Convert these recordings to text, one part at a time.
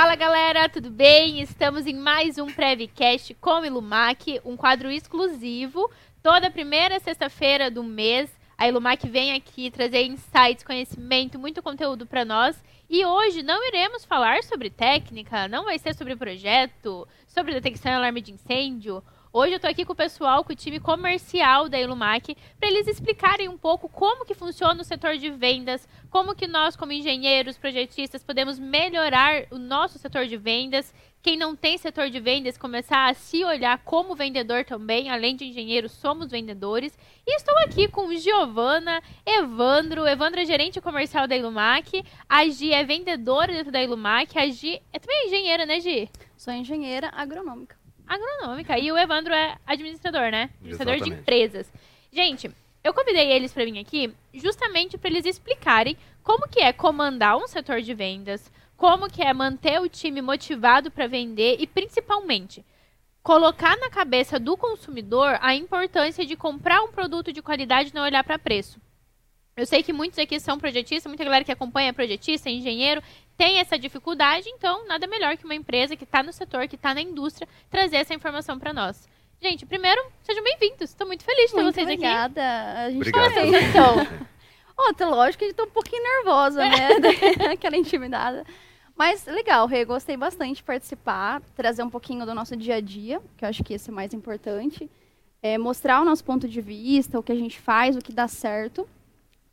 Fala galera, tudo bem? Estamos em mais um Prevcast com Ilumac, um quadro exclusivo. Toda primeira sexta-feira do mês, a Ilumac vem aqui trazer insights, conhecimento, muito conteúdo para nós. E hoje não iremos falar sobre técnica, não vai ser sobre projeto, sobre detecção e alarme de incêndio. Hoje eu estou aqui com o pessoal, com o time comercial da Ilumac, para eles explicarem um pouco como que funciona o setor de vendas, como que nós, como engenheiros, projetistas, podemos melhorar o nosso setor de vendas. Quem não tem setor de vendas, começar a se olhar como vendedor também, além de engenheiro, somos vendedores. E estou aqui com Giovana, Evandro. Evandro é gerente comercial da Ilumac, a Gi é vendedora dentro da Ilumac, a Gi é também engenheira, né, Gi? Sou engenheira agronômica agronômica. E o Evandro é administrador, né? Administrador Exatamente. de empresas. Gente, eu convidei eles para vir aqui justamente para eles explicarem como que é comandar um setor de vendas, como que é manter o time motivado para vender e principalmente colocar na cabeça do consumidor a importância de comprar um produto de qualidade e não olhar para preço. Eu sei que muitos aqui são projetistas, muita galera que acompanha é projetista, é engenheiro, tem essa dificuldade, então nada melhor que uma empresa que está no setor, que está na indústria, trazer essa informação para nós. Gente, primeiro, sejam bem-vindos. Estou muito feliz de ter muito vocês obrigada. aqui. A gente Obrigada. Qual é a sensação? oh, tá lógico que a gente tá um pouquinho nervosa, né? Aquela intimidada. Mas legal, Rê, gostei bastante de participar, trazer um pouquinho do nosso dia a dia, que eu acho que esse é mais importante. É, mostrar o nosso ponto de vista, o que a gente faz, o que dá certo.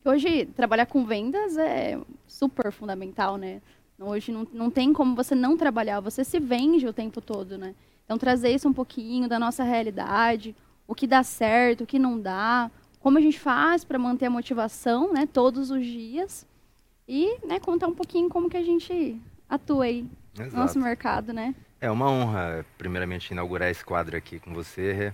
Hoje, trabalhar com vendas é super fundamental, né? Hoje não, não tem como você não trabalhar, você se vende o tempo todo, né? Então, trazer isso um pouquinho da nossa realidade, o que dá certo, o que não dá, como a gente faz para manter a motivação, né, todos os dias. E, né, contar um pouquinho como que a gente atua aí Exato. no nosso mercado, né? É uma honra, primeiramente, inaugurar esse quadro aqui com você.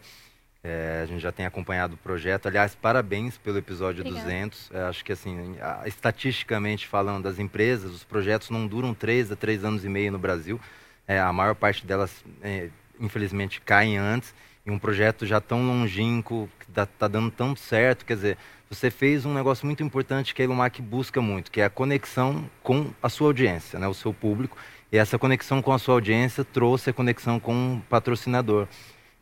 É, a gente já tem acompanhado o projeto. Aliás, parabéns pelo episódio Obrigada. 200. É, acho que, assim, a, estatisticamente falando, das empresas, os projetos não duram três a três anos e meio no Brasil. É, a maior parte delas, é, infelizmente, caem antes. E um projeto já tão longínquo, que está tá dando tão certo, quer dizer, você fez um negócio muito importante que a Ilumac busca muito, que é a conexão com a sua audiência, né, o seu público. E essa conexão com a sua audiência trouxe a conexão com o patrocinador.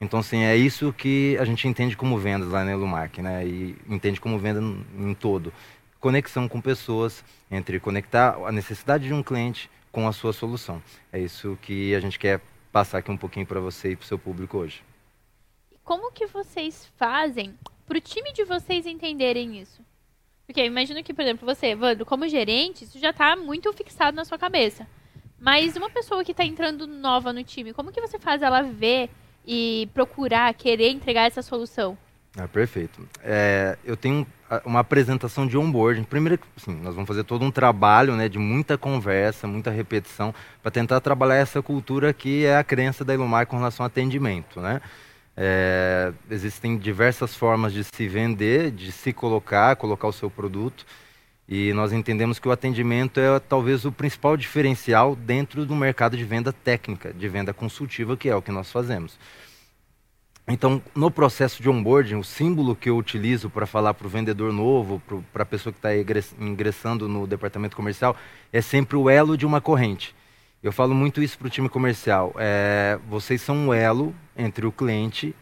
Então, assim, é isso que a gente entende como vendas lá na Elumark, né? E entende como venda em todo. Conexão com pessoas, entre conectar a necessidade de um cliente com a sua solução. É isso que a gente quer passar aqui um pouquinho para você e para o seu público hoje. Como que vocês fazem para o time de vocês entenderem isso? Porque imagino que, por exemplo, você, Evandro, como gerente, isso já está muito fixado na sua cabeça. Mas uma pessoa que está entrando nova no time, como que você faz ela ver e procurar, querer entregar essa solução? Ah, perfeito. É, eu tenho uma apresentação de onboarding. Primeiro, nós vamos fazer todo um trabalho né, de muita conversa, muita repetição, para tentar trabalhar essa cultura que é a crença da Ilumar com relação ao atendimento. Né? É, existem diversas formas de se vender, de se colocar, colocar o seu produto. E nós entendemos que o atendimento é talvez o principal diferencial dentro do mercado de venda técnica, de venda consultiva, que é o que nós fazemos. Então, no processo de onboarding, o símbolo que eu utilizo para falar para o vendedor novo, para a pessoa que está ingressando no departamento comercial, é sempre o elo de uma corrente. Eu falo muito isso para o time comercial. É, vocês são um elo entre o cliente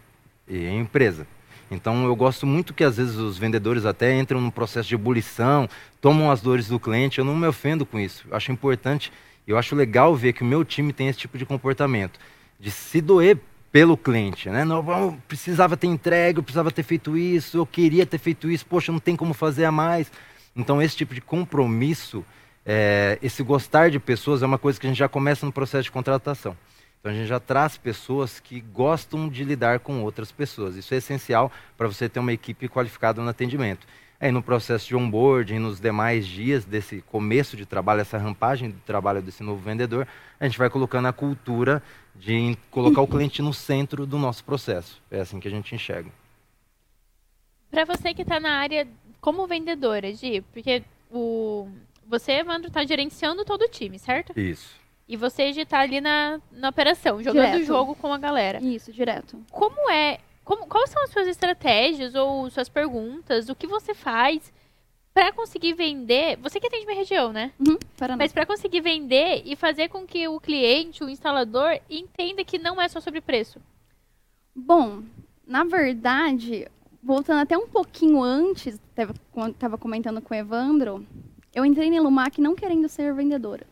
e a empresa. Então eu gosto muito que às vezes os vendedores até entram num processo de ebulição, tomam as dores do cliente. Eu não me ofendo com isso. Eu acho importante, eu acho legal ver que o meu time tem esse tipo de comportamento, de se doer pelo cliente, né? Não, não precisava ter entregue, eu precisava ter feito isso, eu queria ter feito isso, poxa, não tem como fazer a mais. Então esse tipo de compromisso, é, esse gostar de pessoas é uma coisa que a gente já começa no processo de contratação. Então a gente já traz pessoas que gostam de lidar com outras pessoas. Isso é essencial para você ter uma equipe qualificada no atendimento. Aí no processo de onboarding, nos demais dias desse começo de trabalho, essa rampagem de trabalho desse novo vendedor, a gente vai colocando a cultura de colocar o cliente no centro do nosso processo. É assim que a gente enxerga. Para você que está na área como vendedora, Gi, porque o, você, Evandro, está gerenciando todo o time, certo? Isso. E você já tá ali na, na operação, jogando o jogo com a galera. Isso, direto. Como é. Como, quais são as suas estratégias ou suas perguntas? O que você faz Pra conseguir vender, você que atende minha região, né? Uhum, Paraná. Mas pra conseguir vender e fazer com que o cliente, o instalador, entenda que não é só sobre preço. Bom, na verdade, voltando até um pouquinho antes, quando estava comentando com o Evandro, eu entrei na Lumac não querendo ser vendedora.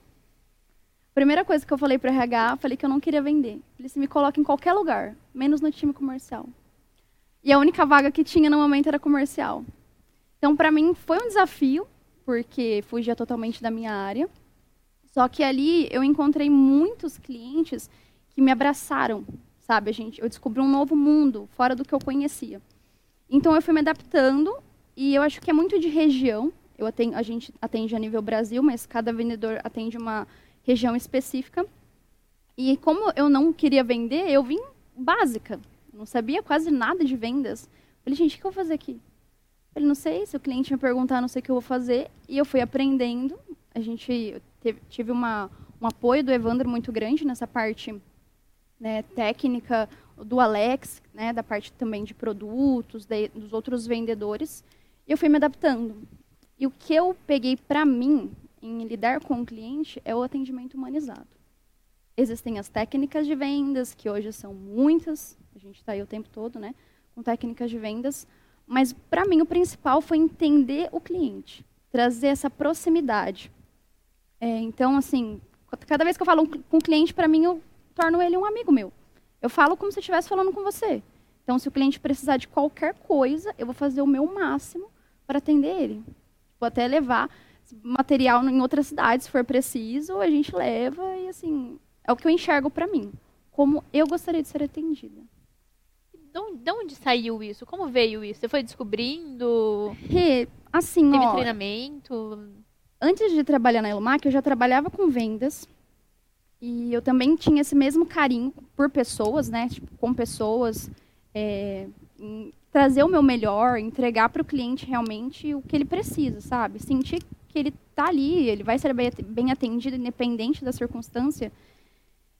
Primeira coisa que eu falei para RH, falei que eu não queria vender. Ele se me coloca em qualquer lugar, menos no time comercial. E a única vaga que tinha no momento era comercial. Então, para mim, foi um desafio, porque fugia totalmente da minha área. Só que ali eu encontrei muitos clientes que me abraçaram, sabe? A gente, eu descobri um novo mundo fora do que eu conhecia. Então eu fui me adaptando e eu acho que é muito de região. Eu atendo, a gente atende a nível Brasil, mas cada vendedor atende uma região específica. E como eu não queria vender, eu vim básica. Não sabia quase nada de vendas. Falei, gente, o que eu vou fazer aqui? Falei, não sei, se o cliente me perguntar, não sei o que eu vou fazer. E eu fui aprendendo. A gente teve, tive uma, um apoio do Evandro muito grande nessa parte né, técnica, do Alex, né, da parte também de produtos, de, dos outros vendedores. E eu fui me adaptando. E o que eu peguei para mim em lidar com o cliente é o atendimento humanizado. Existem as técnicas de vendas, que hoje são muitas, a gente está aí o tempo todo, né, com técnicas de vendas, mas para mim o principal foi entender o cliente, trazer essa proximidade. É, então, assim, cada vez que eu falo com o cliente, para mim eu torno ele um amigo meu. Eu falo como se eu estivesse falando com você. Então, se o cliente precisar de qualquer coisa, eu vou fazer o meu máximo para atender ele. Vou até levar material em outras cidades, se for preciso, a gente leva e assim, é o que eu enxergo para mim, como eu gostaria de ser atendida. De onde, de onde saiu isso? Como veio isso? Você foi descobrindo? E, assim, Teve ó, treinamento? antes de trabalhar na Elomac, eu já trabalhava com vendas. E eu também tinha esse mesmo carinho por pessoas, né? Tipo, com pessoas. é, trazer o meu melhor, entregar para o cliente realmente o que ele precisa, sabe? Sentir que ele tá ali, ele vai ser bem at- bem atendido, independente da circunstância.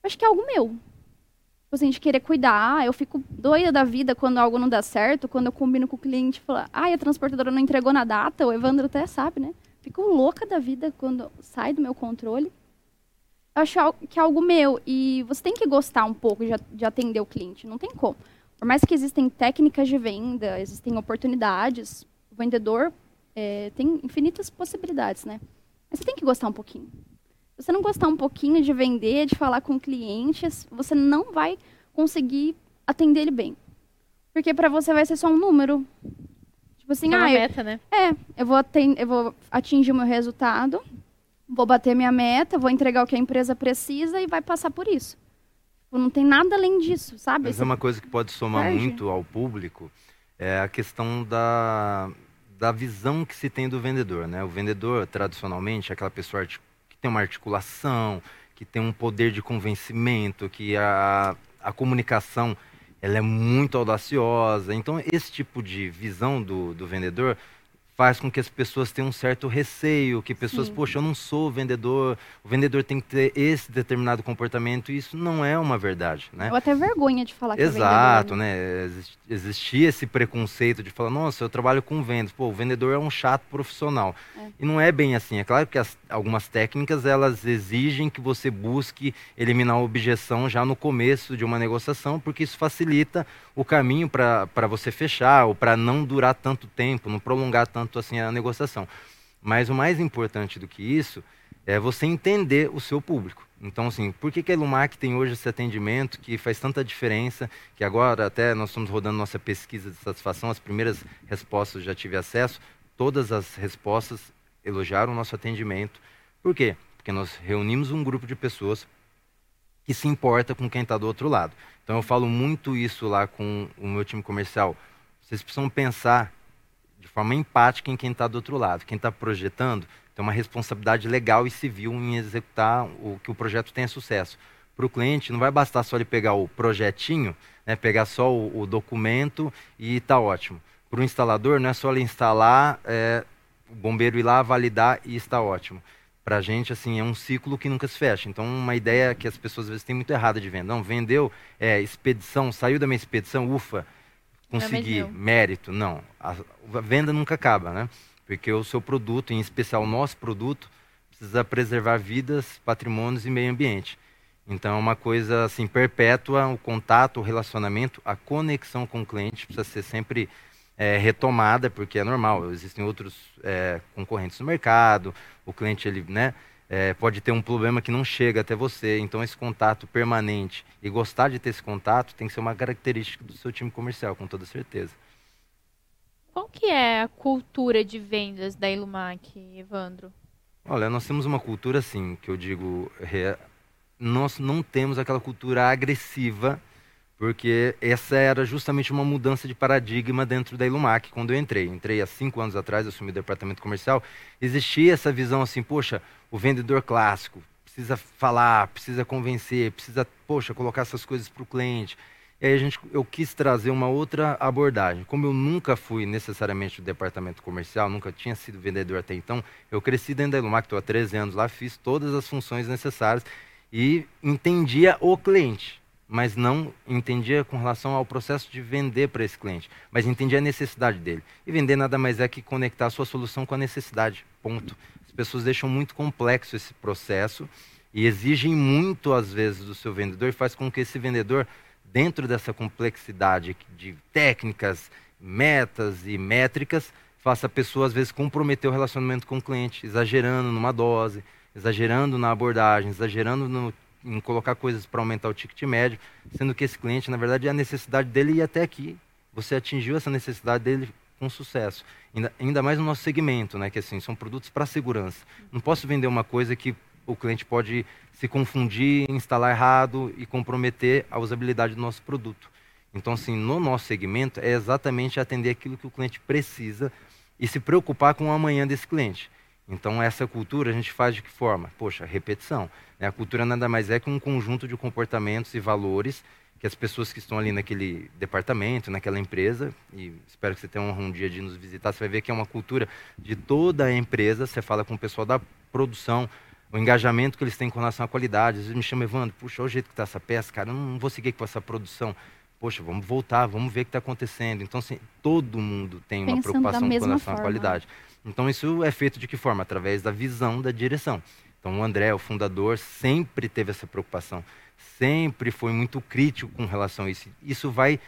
Acho que é algo meu. Tipo assim, de querer cuidar. Eu fico doida da vida quando algo não dá certo, quando eu combino com o cliente e falo, ai, a transportadora não entregou na data, o Evandro até sabe, né? Fico louca da vida quando sai do meu controle. Eu acho que é algo meu. E você tem que gostar um pouco de, de atender o cliente. Não tem como. Por mais que existem técnicas de venda, existem oportunidades, o vendedor é, tem infinitas possibilidades, né? Mas você tem que gostar um pouquinho. Se você não gostar um pouquinho de vender, de falar com clientes, você não vai conseguir atender ele bem. Porque para você vai ser só um número. Tipo assim, é uma ah, eu- meta, né? é, eu vou, eu vou atingir o meu resultado, vou bater minha meta, vou entregar o que a empresa precisa e vai passar por isso. Tipo, Não tem nada além disso, sabe? Mas Você- é uma coisa que pode somar perde. muito ao público é a questão da, da visão que se tem do vendedor, né? O vendedor, tradicionalmente, é aquela pessoa que tem uma articulação, que tem um poder de convencimento, que a, a comunicação ela é muito audaciosa. Então, esse tipo de visão do, do vendedor faz com que as pessoas tenham um certo receio, que pessoas, Sim. poxa, eu não sou vendedor, o vendedor tem que ter esse determinado comportamento, e isso não é uma verdade, né? Eu até vergonha de falar que é Exato, vendedor, né? né? Exis- Existia esse preconceito de falar, nossa, eu trabalho com vendas. Pô, o vendedor é um chato profissional. É. E não é bem assim. É claro que as- algumas técnicas, elas exigem que você busque eliminar a objeção já no começo de uma negociação, porque isso facilita o caminho para você fechar, ou para não durar tanto tempo, não prolongar tanto assim a negociação. Mas o mais importante do que isso é você entender o seu público. Então, assim, por que, que a Lumac tem hoje esse atendimento que faz tanta diferença, que agora até nós estamos rodando nossa pesquisa de satisfação, as primeiras respostas já tive acesso, todas as respostas elogiaram o nosso atendimento. Por quê? Porque nós reunimos um grupo de pessoas que se importa com quem está do outro lado. Então eu falo muito isso lá com o meu time comercial. Vocês precisam pensar forma empática em quem está do outro lado. Quem está projetando tem uma responsabilidade legal e civil em executar o que o projeto tenha sucesso. Para o cliente, não vai bastar só ele pegar o projetinho, né, pegar só o, o documento e está ótimo. Para o instalador, não é só ele instalar, é, o bombeiro ir lá, validar e está ótimo. Para a gente, assim, é um ciclo que nunca se fecha. Então, uma ideia que as pessoas às vezes têm muito errada de venda. Não, vendeu, é, expedição, saiu da minha expedição, ufa, consegui, meu. mérito. Não, a, a venda nunca acaba, né? porque o seu produto, em especial o nosso produto, precisa preservar vidas, patrimônios e meio ambiente. Então é uma coisa assim perpétua, o contato, o relacionamento, a conexão com o cliente precisa ser sempre é, retomada, porque é normal, existem outros é, concorrentes no mercado, o cliente ele, né, é, pode ter um problema que não chega até você, então esse contato permanente e gostar de ter esse contato tem que ser uma característica do seu time comercial, com toda certeza. Qual que é a cultura de vendas da Ilumac, Evandro? Olha, nós temos uma cultura assim, que eu digo, nós não temos aquela cultura agressiva porque essa era justamente uma mudança de paradigma dentro da Ilumac quando eu entrei. Entrei há cinco anos atrás, assumi o departamento comercial, existia essa visão assim, poxa, o vendedor clássico precisa falar, precisa convencer, precisa, poxa, colocar essas coisas para o cliente. E aí a gente, eu quis trazer uma outra abordagem. Como eu nunca fui necessariamente do departamento comercial, nunca tinha sido vendedor até então, eu cresci dentro da Ilumac, estou há 13 anos lá, fiz todas as funções necessárias e entendia o cliente mas não entendia com relação ao processo de vender para esse cliente, mas entendia a necessidade dele. E vender nada mais é que conectar a sua solução com a necessidade. Ponto. As pessoas deixam muito complexo esse processo e exigem muito às vezes do seu vendedor e faz com que esse vendedor dentro dessa complexidade de técnicas, metas e métricas, faça a pessoa às vezes comprometer o relacionamento com o cliente, exagerando numa dose, exagerando na abordagem, exagerando no em colocar coisas para aumentar o ticket médio, sendo que esse cliente, na verdade, é a necessidade dele ir até aqui. Você atingiu essa necessidade dele com sucesso. Ainda, ainda mais no nosso segmento, né, que assim, são produtos para segurança. Não posso vender uma coisa que o cliente pode se confundir, instalar errado e comprometer a usabilidade do nosso produto. Então, assim, no nosso segmento é exatamente atender aquilo que o cliente precisa e se preocupar com o amanhã desse cliente. Então, essa cultura a gente faz de que forma? Poxa, repetição. Né? A cultura nada mais é que um conjunto de comportamentos e valores que as pessoas que estão ali naquele departamento, naquela empresa, e espero que você tenha um, dia de nos visitar, você vai ver que é uma cultura de toda a empresa. Você fala com o pessoal da produção, o engajamento que eles têm com relação à qualidade. Às vezes me chama, Evandro, puxa, olha o jeito que está essa peça, cara, eu não vou seguir com essa produção. Poxa, vamos voltar, vamos ver o que está acontecendo. Então, assim, todo mundo tem uma Pensando preocupação com relação forma. à qualidade. Então, isso é feito de que forma? Através da visão da direção. Então, o André, o fundador, sempre teve essa preocupação, sempre foi muito crítico com relação a isso. Isso vai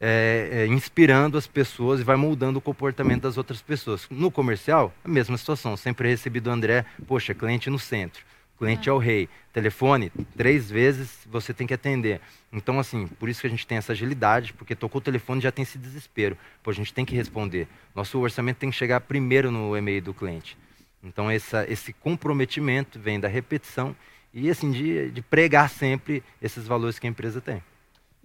é, é, inspirando as pessoas e vai moldando o comportamento das outras pessoas. No comercial, a mesma situação. Sempre recebi do André, poxa, cliente no centro, cliente é o rei. Telefone, três vezes você tem que atender. Então, assim, por isso que a gente tem essa agilidade, porque tocou o telefone já tem esse desespero. Pô, a gente tem que responder. Nosso orçamento tem que chegar primeiro no e-mail do cliente. Então, essa, esse comprometimento vem da repetição e, assim, de, de pregar sempre esses valores que a empresa tem.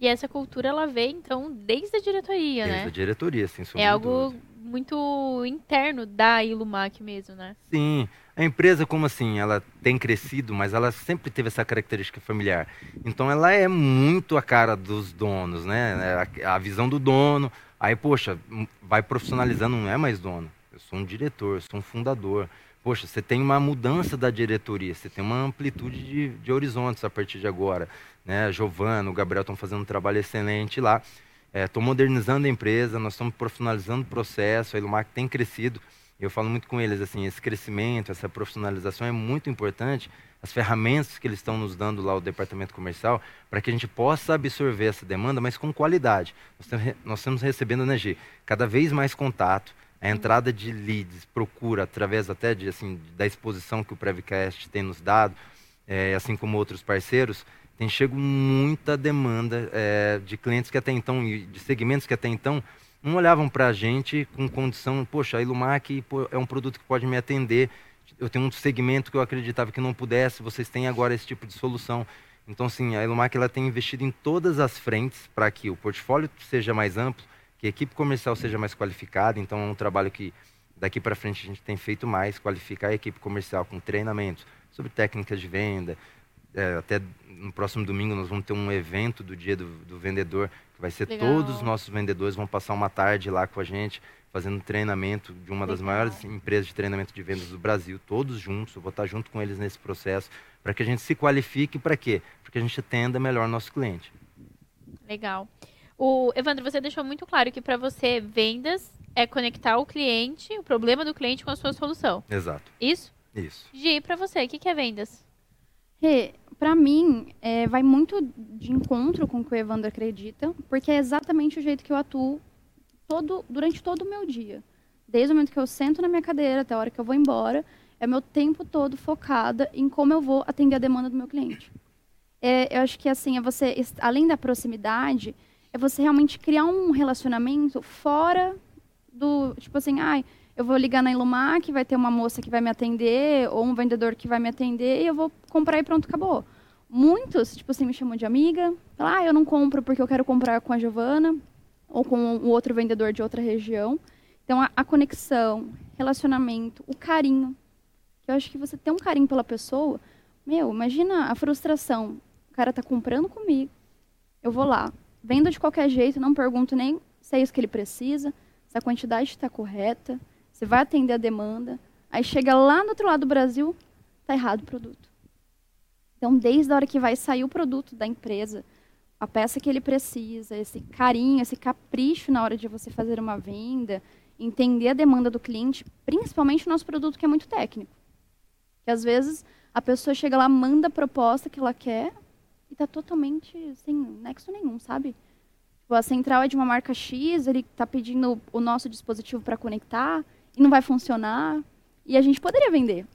E essa cultura, ela vem, então, desde a diretoria, desde né? Desde a diretoria, sim. É algo dúvida. muito interno da Ilumac mesmo, né? Sim. A empresa, como assim, ela tem crescido, mas ela sempre teve essa característica familiar. Então, ela é muito a cara dos donos, né? A, a visão do dono. Aí, poxa, vai profissionalizando, não é mais dono. Eu sou um diretor, sou um fundador poxa, você tem uma mudança da diretoria, você tem uma amplitude de, de horizontes a partir de agora. Né? Giovana, o Gabriel estão fazendo um trabalho excelente lá. Estou é, modernizando a empresa, nós estamos profissionalizando o processo, a Ilumac tem crescido. Eu falo muito com eles, assim, esse crescimento, essa profissionalização é muito importante, as ferramentas que eles estão nos dando lá, o departamento comercial, para que a gente possa absorver essa demanda, mas com qualidade. Nós estamos recebendo, né, G, cada vez mais contato, a entrada de leads, procura, através até de, assim, da exposição que o Prevcast tem nos dado, é, assim como outros parceiros, tem chego muita demanda é, de clientes que até então, de segmentos que até então, não olhavam para a gente com condição, poxa, a Ilumac é um produto que pode me atender, eu tenho um segmento que eu acreditava que não pudesse, vocês têm agora esse tipo de solução. Então, sim, a Ilumac ela tem investido em todas as frentes para que o portfólio seja mais amplo, que a equipe comercial seja mais qualificada. Então, é um trabalho que daqui para frente a gente tem feito mais, qualificar a equipe comercial com treinamentos sobre técnicas de venda. É, até no próximo domingo nós vamos ter um evento do dia do, do vendedor, que vai ser Legal. todos os nossos vendedores vão passar uma tarde lá com a gente, fazendo treinamento de uma Legal. das maiores empresas de treinamento de vendas do Brasil, todos juntos, eu vou estar junto com eles nesse processo, para que a gente se qualifique, para quê? Para que a gente atenda melhor nosso cliente. Legal. O Evandro, você deixou muito claro que para você vendas é conectar o cliente, o problema do cliente com a sua solução. Exato. Isso? Isso. Gi, pra você, o que, que é vendas? Rê, pra mim, é, vai muito de encontro com o que o Evandro acredita, porque é exatamente o jeito que eu atuo todo, durante todo o meu dia. Desde o momento que eu sento na minha cadeira até a hora que eu vou embora, é meu tempo todo focada em como eu vou atender a demanda do meu cliente. É, eu acho que assim, é você, além da proximidade, é você realmente criar um relacionamento fora do, tipo assim, ai, eu vou ligar na Ilumac, vai ter uma moça que vai me atender, ou um vendedor que vai me atender, e eu vou comprar e pronto, acabou. Muitos, tipo assim, me chamam de amiga, falam, ah, eu não compro porque eu quero comprar com a Giovana, ou com um outro vendedor de outra região. Então, a, a conexão, relacionamento, o carinho. Eu acho que você ter um carinho pela pessoa, meu, imagina a frustração. O cara tá comprando comigo, eu vou lá, vendo de qualquer jeito, não pergunto nem se é isso que ele precisa, se a quantidade está correta, se vai atender a demanda. Aí chega lá no outro lado do Brasil, tá errado o produto. Então, desde a hora que vai sair o produto da empresa, a peça que ele precisa, esse carinho, esse capricho na hora de você fazer uma venda, entender a demanda do cliente, principalmente o nosso produto que é muito técnico. Que às vezes a pessoa chega lá, manda a proposta que ela quer e tá totalmente sem nexo nenhum, sabe? Tipo, a central é de uma marca X, ele tá pedindo o nosso dispositivo para conectar e não vai funcionar. E a gente poderia vender.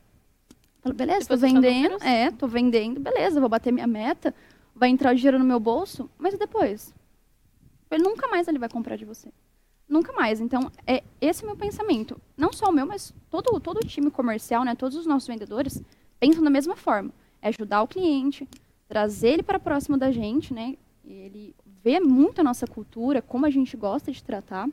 Falo, beleza, fosse só vendendo, é, tô vendendo, beleza, vou bater minha meta, vai entrar o dinheiro no meu bolso, mas e depois? Ele nunca mais ele vai comprar de você. Nunca mais. Então, é esse é o meu pensamento. Não só o meu, mas todo, todo o time comercial, né, todos os nossos vendedores pensam da mesma forma. É ajudar o cliente, trazer ele para próximo da gente, né? Ele vê muito a nossa cultura, como a gente gosta de tratar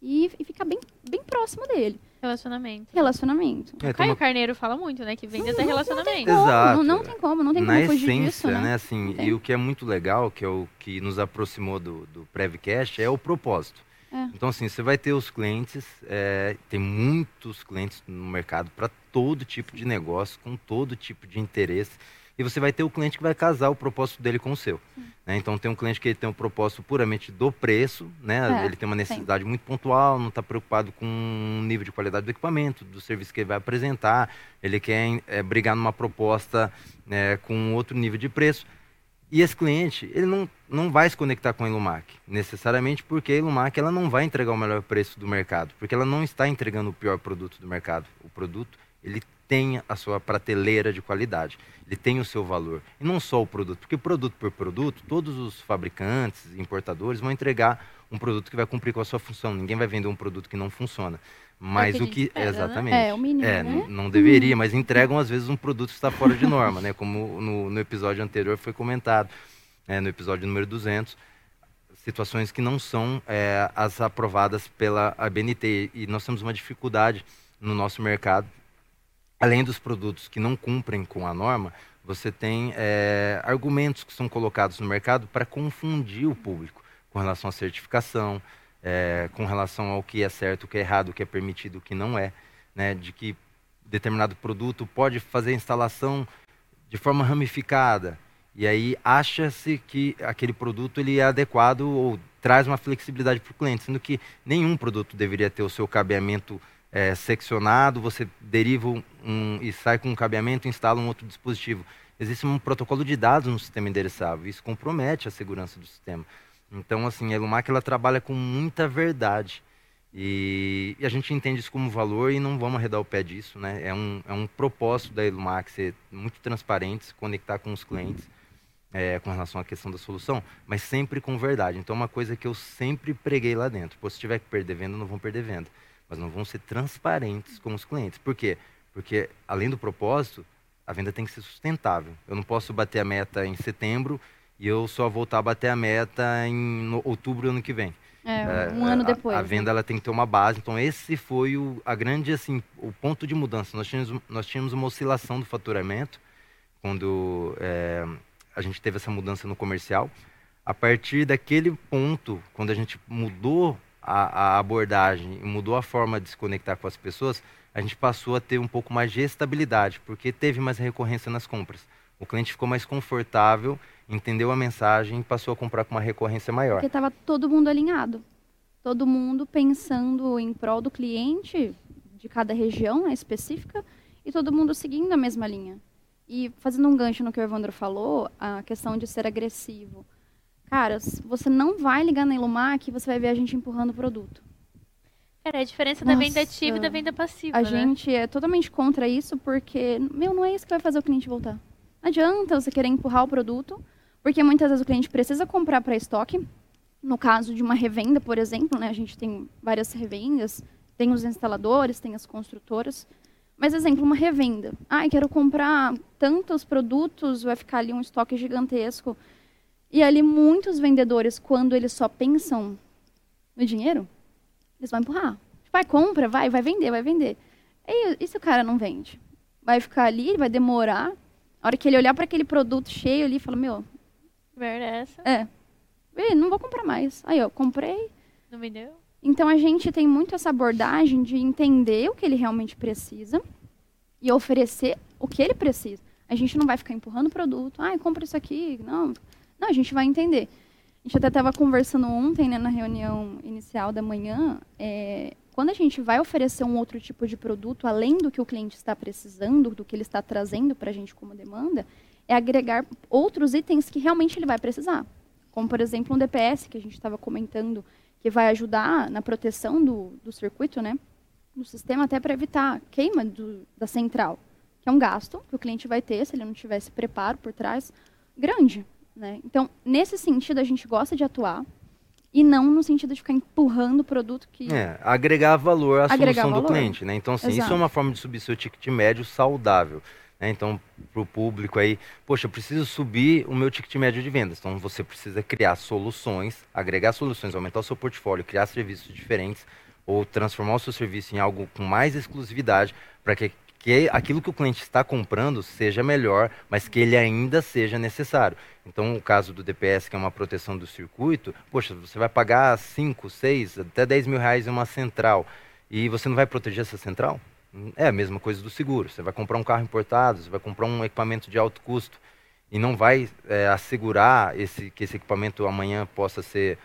e, e ficar bem, bem próximo dele. Relacionamento. Relacionamento. É, tem Caio uma- Carneiro fala muito, né? Que é Não, não relacionamento. Como? Exato. Não, não tem como, não tem na como fugir essência, disso, né? assim, tem. e o que é muito legal, que é o que nos aproximou do, do Prevcast, é o propósito. É. Então, assim, você vai ter os clientes, é, tem muitos clientes no mercado para todo tipo de negócio, com todo tipo de interesse. E você vai ter o cliente que vai casar o propósito dele com o seu. né? Então, tem um cliente que tem um propósito puramente do preço, né? É, ele tem uma necessidade muito pontual, não está preocupado com o nível de qualidade do equipamento, do serviço que ele vai apresentar. Ele quer é, brigar numa proposta né, com outro nível de preço. E esse cliente, ele não, não vai se conectar com a Ilumac, necessariamente porque a Ilumac ela não vai entregar o melhor preço do mercado, porque ela não está entregando o pior produto do mercado. O produto, ele tem a sua prateleira de qualidade, ele tem o seu valor. E não só o produto, porque produto por produto, todos os fabricantes, importadores vão entregar um produto que vai cumprir com a sua função. Ninguém vai vender um produto que não funciona. Mas É o o que espera, né? exatamente. É, o mínimo, É, né? não deveria, mas entregam às vezes um produto que está fora de norma, né? Como no, no episódio anterior foi comentado, né? no episódio número 200, situações que não são é, as aprovadas pela ABNT e nós temos uma dificuldade no nosso mercado. Além dos produtos que não cumprem com a norma, você tem é, argumentos que são colocados no mercado para confundir o público com relação à certificação, é, com relação ao que é certo, o que é errado, o que é permitido, o que não é, né? De que determinado produto pode fazer a instalação de forma ramificada e aí acha-se que aquele produto ele é adequado ou traz uma flexibilidade para o cliente, sendo que nenhum produto deveria ter o seu cabeamento é, seccionado, você deriva um, e sai com um cabeamento e instala um outro dispositivo. Existe um protocolo de dados no sistema endereçável, isso compromete a segurança do sistema. Então, assim, a Elumac ela trabalha com muita verdade. E, e a gente entende isso como valor e não vamos arredar o pé disso, né? É um, é um propósito da Elumac ser muito transparente, se conectar com os clientes é, com relação à questão da solução, mas sempre com verdade. Então, uma coisa que eu sempre preguei lá dentro: pô, se tiver que perder venda, não vão perder venda, mas não vão ser transparentes com os clientes. Por quê? Porque, além do propósito, a venda tem que ser sustentável. Eu não posso bater a meta em setembro e eu só voltar a bater a meta em outubro ano que vem. É, um É, ano a- depois. A, né? venda ela tem que ter uma base. Então esse foi o, a grande assim o ponto de mudança. Nós tínhamos nós tínhamos uma oscilação do faturamento quando é, a gente teve essa mudança no comercial. A partir daquele ponto, quando a gente mudou a, a abordagem e mudou a forma de se conectar com as pessoas, a gente passou a ter um pouco mais de estabilidade, porque teve mais recorrência nas compras. O cliente ficou mais confortável, entendeu a mensagem e passou a comprar com uma recorrência maior. Porque tava todo mundo alinhado. todo mundo pensando em prol do cliente de cada região né, específica e todo mundo seguindo a mesma linha. E fazendo um gancho no que o Evandro falou, a questão de ser agressivo. Cara, você não vai ligar na Ilumac e você vai ver a gente empurrando o produto. Cara, é a diferença Nossa, da venda ativa e da venda passiva. A né? gente é totalmente contra isso porque, meu, não é isso que vai fazer o cliente voltar. Não adianta você querer empurrar o produto, porque muitas vezes o cliente precisa comprar para estoque. No caso de uma revenda, por exemplo, né, a gente tem várias revendas, tem os instaladores, tem as construtoras. Mas, exemplo, uma revenda. Ah, quero comprar tantos produtos, vai ficar ali um estoque gigantesco. E ali muitos vendedores, quando eles só pensam no dinheiro, eles vão empurrar. Vai, compra, vai, vai vender, vai vender. E, e se o cara não vende? Vai ficar ali, vai demorar. A hora que ele olhar para aquele produto cheio ali, fala, meu... Merece. É. E, não vou comprar mais. Aí, eu comprei. Não vendeu? Então a gente tem muito essa abordagem de entender o que ele realmente precisa e oferecer o que ele precisa. A gente não vai ficar empurrando o produto, ah, compra isso aqui. Não, não, a gente vai entender. A gente até estava conversando ontem, né, na reunião inicial da manhã, é, quando a gente vai oferecer um outro tipo de produto, além do que o cliente está precisando, do que ele está trazendo para a gente como demanda, é agregar outros itens que realmente ele vai precisar. Como, por exemplo, um DPS, que a gente estava comentando, que vai ajudar na proteção do, do circuito, né? Do sistema, até para evitar queima do, da central, que é um gasto que o cliente vai ter se ele não tivesse preparo por trás, grande. Né? Então, nesse sentido, a gente gosta de atuar e não no sentido de ficar empurrando o produto que. É, agregar valor à agregar solução valor. do cliente. Né? Então, assim, isso é uma forma de subir seu ticket médio saudável. Né? Então, para o público aí, poxa, eu preciso subir o meu ticket médio de vendas. Então, você precisa criar soluções, agregar soluções, aumentar o seu portfólio, criar serviços diferentes ou transformar o seu serviço em algo com mais exclusividade para que, que aquilo que o cliente está comprando seja melhor, mas que ele ainda seja necessário. Então, o caso do DPS, que é uma proteção do circuito, poxa, você vai pagar 5, 6, até 10 mil reais em uma central e você não vai proteger essa central? É a mesma coisa do seguro. Você vai comprar um carro importado, você vai comprar um equipamento de alto custo e não vai é, assegurar esse, que esse equipamento amanhã possa ser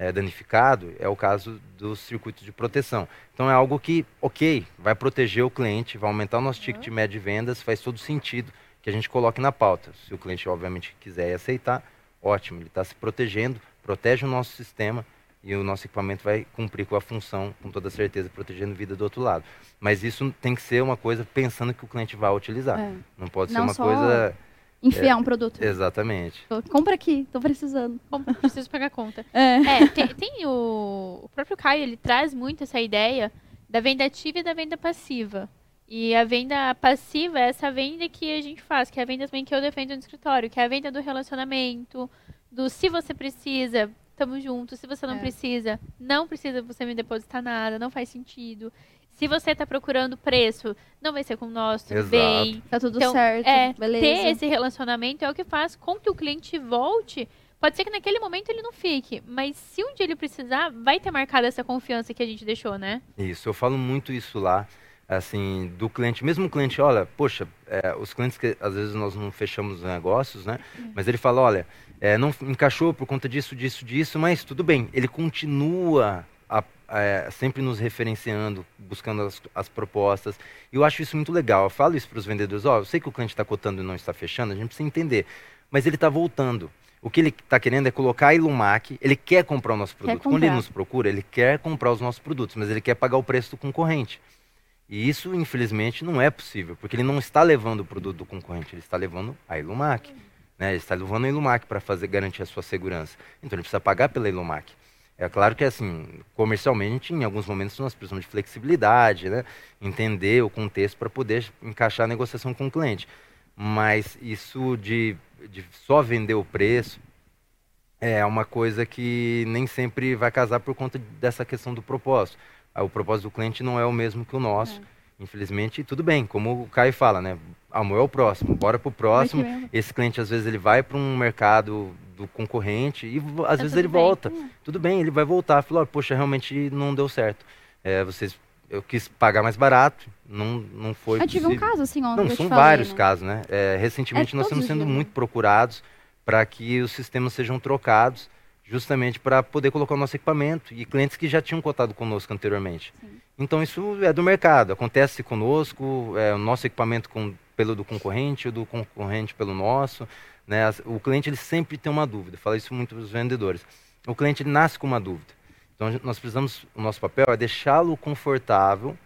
é, danificado, é o caso do circuito de proteção. Então é algo que, ok, vai proteger o cliente, vai aumentar o nosso ticket uhum. médio de vendas, faz todo sentido que a gente coloque na pauta. Se o cliente, obviamente, quiser aceitar, ótimo, ele está se protegendo, protege o nosso sistema e o nosso equipamento vai cumprir com a função, com toda certeza, protegendo a vida do outro lado. Mas isso tem que ser uma coisa pensando que o cliente vai utilizar. É. Não pode Não ser uma coisa. Enfiar é, um produto. Exatamente. Compra aqui, estou precisando. Compra, preciso pagar conta. É, é tem, tem, o, o próprio Caio, ele traz muito essa ideia da venda ativa e da venda passiva. E a venda passiva é essa venda que a gente faz, que é a venda também que eu defendo no escritório, que é a venda do relacionamento, do se você precisa, estamos juntos. Se você não é. precisa, não precisa você me depositar nada, não faz sentido. Se você está procurando preço, não vai ser com nós, tudo Exato. bem. Tá tudo então, certo, é, beleza. Ter esse relacionamento é o que faz com que o cliente volte. Pode ser que naquele momento ele não fique, mas se um dia ele precisar, vai ter marcado essa confiança que a gente deixou, né? Isso, eu falo muito isso lá assim, do cliente, mesmo o cliente, olha, poxa, é, os clientes que às vezes nós não fechamos negócios, né? Mas ele fala, olha, é, não encaixou por conta disso, disso, disso, mas tudo bem. Ele continua a, é, sempre nos referenciando, buscando as, as, propostas. E eu acho isso muito legal. Eu falo isso para os vendedores, ó, eu sei que o cliente está cotando e não está fechando, a gente precisa entender. Mas ele está voltando. O que ele está querendo é colocar a Ilumac, ele quer comprar o nosso produto. Quando ele nos procura, ele quer comprar os nossos produtos, mas ele quer pagar o preço do concorrente. E isso, infelizmente, não é possível, porque ele não está levando o produto do concorrente, ele está levando a Ilumac. Né? Ele está levando a Ilumac para fazer garantir a sua segurança. Então ele precisa pagar pela Ilumac. É claro que, assim, comercialmente, em alguns momentos nós precisamos de flexibilidade, né? entender o contexto para poder encaixar a negociação com o cliente. Mas isso de, de só vender o preço é uma coisa que nem sempre vai casar por conta dessa questão do propósito o propósito do cliente não é o mesmo que o nosso. É. Infelizmente, tudo bem, como o Caio fala, né? Amor é o próximo, bora pro próximo. Esse cliente, às vezes, ele vai para um mercado do concorrente e às tá vezes ele bem. volta. Tudo bem, ele vai voltar. Falou, poxa, realmente não deu certo. É, vocês, eu quis pagar mais barato, não, não foi Eu tive um caso assim ontem. Não, são vários né? casos, né? É, recentemente é, nós estamos sendo muito procurados para que os sistemas sejam trocados justamente para poder colocar o nosso equipamento e clientes que já tinham cotado conosco anteriormente. Sim. Então isso é do mercado, acontece conosco, é, o nosso equipamento com, pelo do concorrente, o do concorrente pelo nosso. Né? O cliente ele sempre tem uma dúvida, fala isso muito para os vendedores. O cliente ele nasce com uma dúvida. Então nós precisamos, o nosso papel é deixá-lo confortável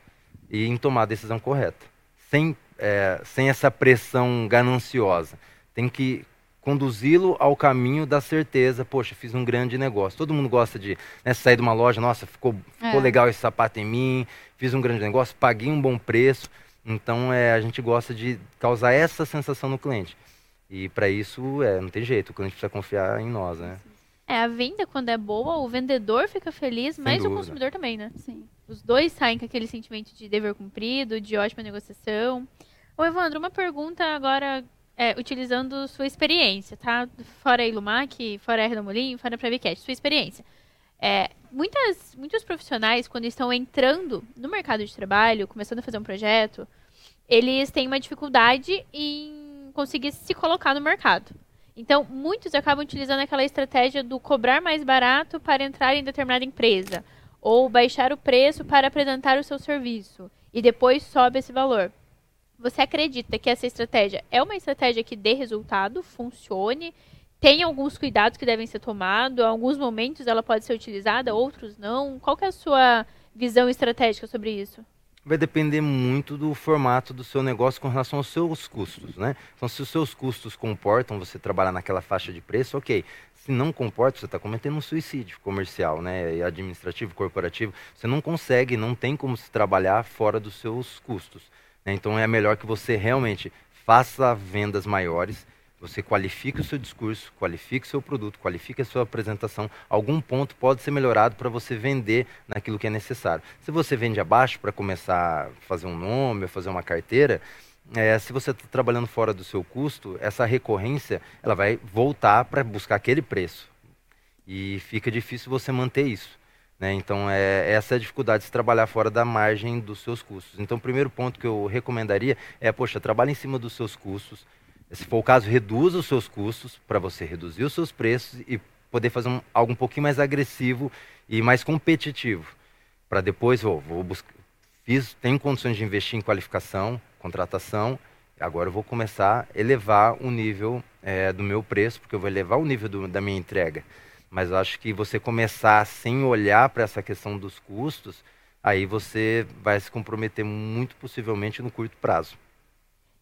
e em tomar a decisão correta, sem, é, sem essa pressão gananciosa. Tem que conduzi-lo ao caminho da certeza. Poxa, fiz um grande negócio. Todo mundo gosta de né, sair de uma loja, nossa, ficou, ficou é. legal esse sapato em mim, fiz um grande negócio, paguei um bom preço. Então é, a gente gosta de causar essa sensação no cliente. E para isso é, não tem jeito, o cliente precisa confiar em nós, né? É, a venda, quando é boa, o vendedor fica feliz, Sem mas dúvida. o consumidor também, né? Sim. Os dois saem com aquele sentimento de dever cumprido, de ótima negociação. Ô, Evandro, uma pergunta agora é, utilizando sua experiência, tá? Fora a Ilumac, fora a Renamolim, fora a Previcast, sua experiência. É, muitas, muitos profissionais, quando estão entrando no mercado de trabalho, começando a fazer um projeto, eles têm uma dificuldade em conseguir se colocar no mercado. Então, muitos acabam utilizando aquela estratégia do cobrar mais barato para entrar em determinada empresa, ou baixar o preço para apresentar o seu serviço, e depois sobe esse valor. Você acredita que essa estratégia é uma estratégia que dê resultado, funcione? Tem alguns cuidados que devem ser tomados? Alguns momentos ela pode ser utilizada, outros não? Qual é a sua visão estratégica sobre isso? Vai depender muito do formato do seu negócio com relação aos seus custos, né? Então, se os seus custos comportam você trabalhar naquela faixa de preço, ok. Se não comporta, você está cometendo um suicídio comercial, né? Administrativo, corporativo. Você não consegue, não tem como se trabalhar fora dos seus custos. Né? Então é melhor que você realmente faça vendas maiores, você qualifique o seu discurso, qualifique o seu produto, qualifique a sua apresentação. Algum ponto pode ser melhorado para você vender naquilo que é necessário. Se você vende abaixo para começar a fazer um nome, fazer uma carteira, é, se você está trabalhando fora do seu custo, essa recorrência ela vai voltar para buscar aquele preço. E fica difícil você manter isso. Né? Então, é, essa é a dificuldade de trabalhar fora da margem dos seus custos. Então, o primeiro ponto que eu recomendaria é, poxa, trabalhe em cima dos seus custos. Se for o caso, reduza os seus custos para você reduzir os seus preços e poder fazer um, algo um pouquinho mais agressivo e mais competitivo. Para depois, oh, vou buscar, fiz, tenho condições de investir em qualificação, contratação, agora eu vou começar a elevar o nível é, do meu preço, porque eu vou elevar o nível do, da minha entrega. Mas eu acho que você começar sem olhar para essa questão dos custos, aí você vai se comprometer muito possivelmente no curto prazo.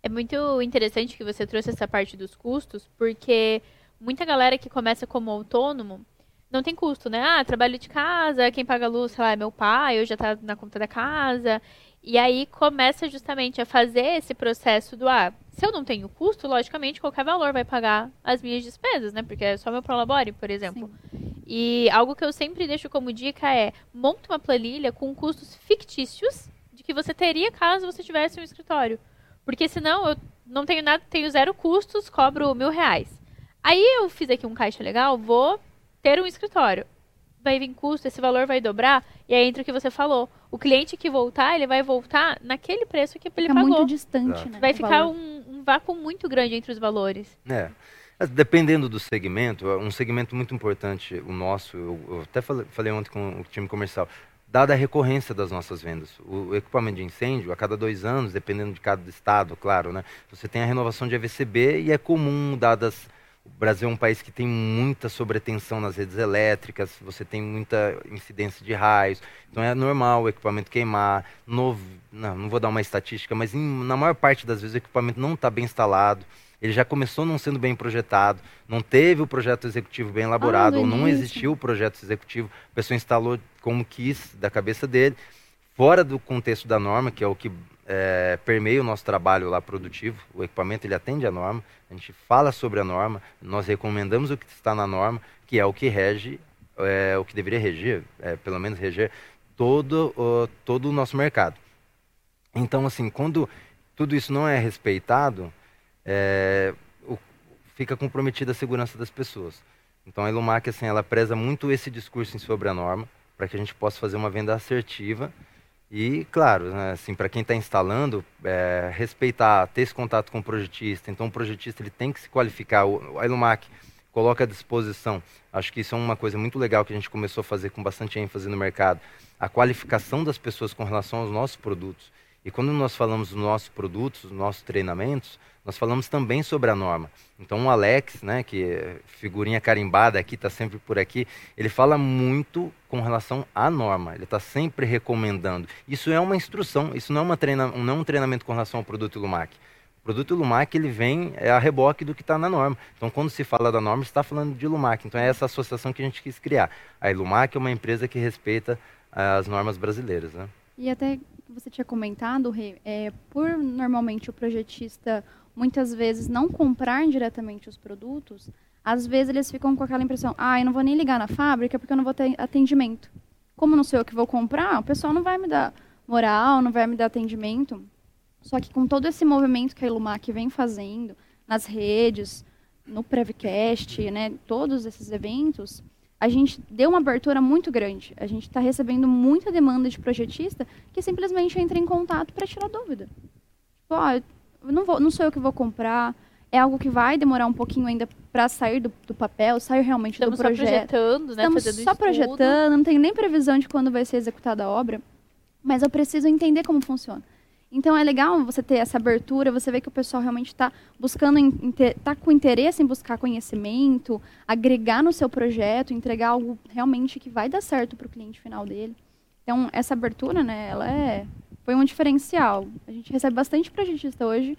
É muito interessante que você trouxe essa parte dos custos, porque muita galera que começa como autônomo não tem custo, né? Ah, trabalho de casa, quem paga a luz, sei lá, é meu pai, eu já tá na conta da casa. E aí começa justamente a fazer esse processo do ah, se eu não tenho custo, logicamente qualquer valor vai pagar as minhas despesas, né? Porque é só meu prolabore, por exemplo. Sim. E algo que eu sempre deixo como dica é monte uma planilha com custos fictícios de que você teria caso você tivesse um escritório. Porque senão eu não tenho nada, tenho zero custos, cobro mil reais. Aí eu fiz aqui um caixa legal, vou ter um escritório vai vir custo, esse valor vai dobrar, e aí entra o que você falou. O cliente que voltar, ele vai voltar naquele preço que ele Fica pagou. muito distante, né? Vai ficar um, um, vácuo muito grande entre os valores. É. Dependendo do segmento, um segmento muito importante, o nosso, eu, eu até falei, falei, ontem com o time comercial, dada a recorrência das nossas vendas. O, equipamento de incêndio, a cada dois anos, dependendo de cada estado, claro, né? Você tem a renovação de AVCB e é comum, dadas o Brasil é um país que tem muita sobretensão nas redes elétricas, você tem muita incidência de raios, então é normal o equipamento queimar. No, não, não vou dar uma estatística, mas em, na maior parte das vezes o equipamento não está bem instalado, ele já começou não sendo bem projetado, não teve o projeto executivo bem elaborado, ah, ou não existiu o projeto executivo, a pessoa instalou como quis, da cabeça dele, fora do contexto da norma, que é o que é, permeia o nosso trabalho lá produtivo. O equipamento ele atende a norma, a gente fala sobre a norma, nós recomendamos o que está na norma, que é o que rege, é, o que deveria reger, é, pelo menos reger todo o, todo o nosso mercado. Então, assim, quando tudo isso não é respeitado, é, o, fica comprometida a segurança das pessoas. Então, a Ilumac, assim, ela preza muito esse discurso sobre a norma, para que a gente possa fazer uma venda assertiva e, claro, né, assim, para quem está instalando, é, respeitar, ter esse contato com o projetista. Então, o projetista ele tem que se qualificar. O, a Ilumac, coloca à disposição. Acho que isso é uma coisa muito legal que a gente começou a fazer com bastante ênfase no mercado. A qualificação das pessoas com relação aos nossos produtos. E quando nós falamos dos nossos produtos, dos nossos treinamentos, nós falamos também sobre a norma. Então o Alex, né, que é figurinha carimbada aqui, está sempre por aqui, ele fala muito com relação à norma. Ele está sempre recomendando. Isso é uma instrução, isso não é, treina, não é um treinamento com relação ao produto Lumac. O produto Lumac ele vem é a reboque do que está na norma. Então, quando se fala da norma, está falando de Lumac. Então, é essa associação que a gente quis criar. A Lumac é uma empresa que respeita as normas brasileiras. Né? E até você tinha comentado, Rê, é, por normalmente o projetista muitas vezes não comprar diretamente os produtos, às vezes eles ficam com aquela impressão, ah, eu não vou nem ligar na fábrica porque eu não vou ter atendimento. Como não sou eu que vou comprar, o pessoal não vai me dar moral, não vai me dar atendimento. Só que com todo esse movimento que a Ilumac vem fazendo nas redes, no Prevcast, né, todos esses eventos, a gente deu uma abertura muito grande. A gente está recebendo muita demanda de projetista que simplesmente entra em contato para tirar dúvida. Tipo, ó, não, vou, não sou eu que vou comprar, é algo que vai demorar um pouquinho ainda para sair do, do, papel, sair realmente Estamos do projeto. Estamos projetando, né? Estamos Fazendo só estudo. projetando, não tem nem previsão de quando vai ser executada a obra, mas eu preciso entender como funciona. Então é legal você ter essa abertura, você vê que o pessoal realmente está buscando, está com interesse em buscar conhecimento, agregar no seu projeto, entregar algo realmente que vai dar certo para o cliente final dele. Então essa abertura, né, ela é foi um diferencial. A gente recebe bastante projetista hoje,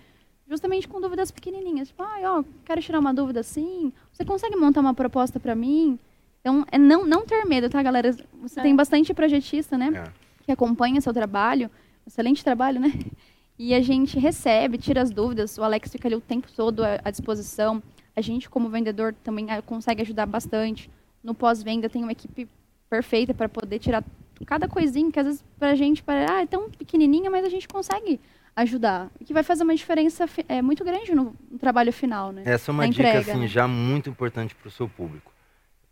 justamente com dúvidas pequenininhas. Tipo, ah, ó, quero tirar uma dúvida assim. Você consegue montar uma proposta para mim? Então, é não, não ter medo, tá, galera? Você é. tem bastante projetista, né? É. Que acompanha seu trabalho. Excelente trabalho, né? E a gente recebe, tira as dúvidas. O Alex fica ali o tempo todo à disposição. A gente, como vendedor, também ah, consegue ajudar bastante. No pós-venda, tem uma equipe perfeita para poder tirar cada coisinha que às vezes pra gente parece, ah, é tão pequenininha, mas a gente consegue ajudar. Que vai fazer uma diferença é, muito grande no, no trabalho final, né? Essa é uma dica, entrega, assim, né? já muito importante para o seu público.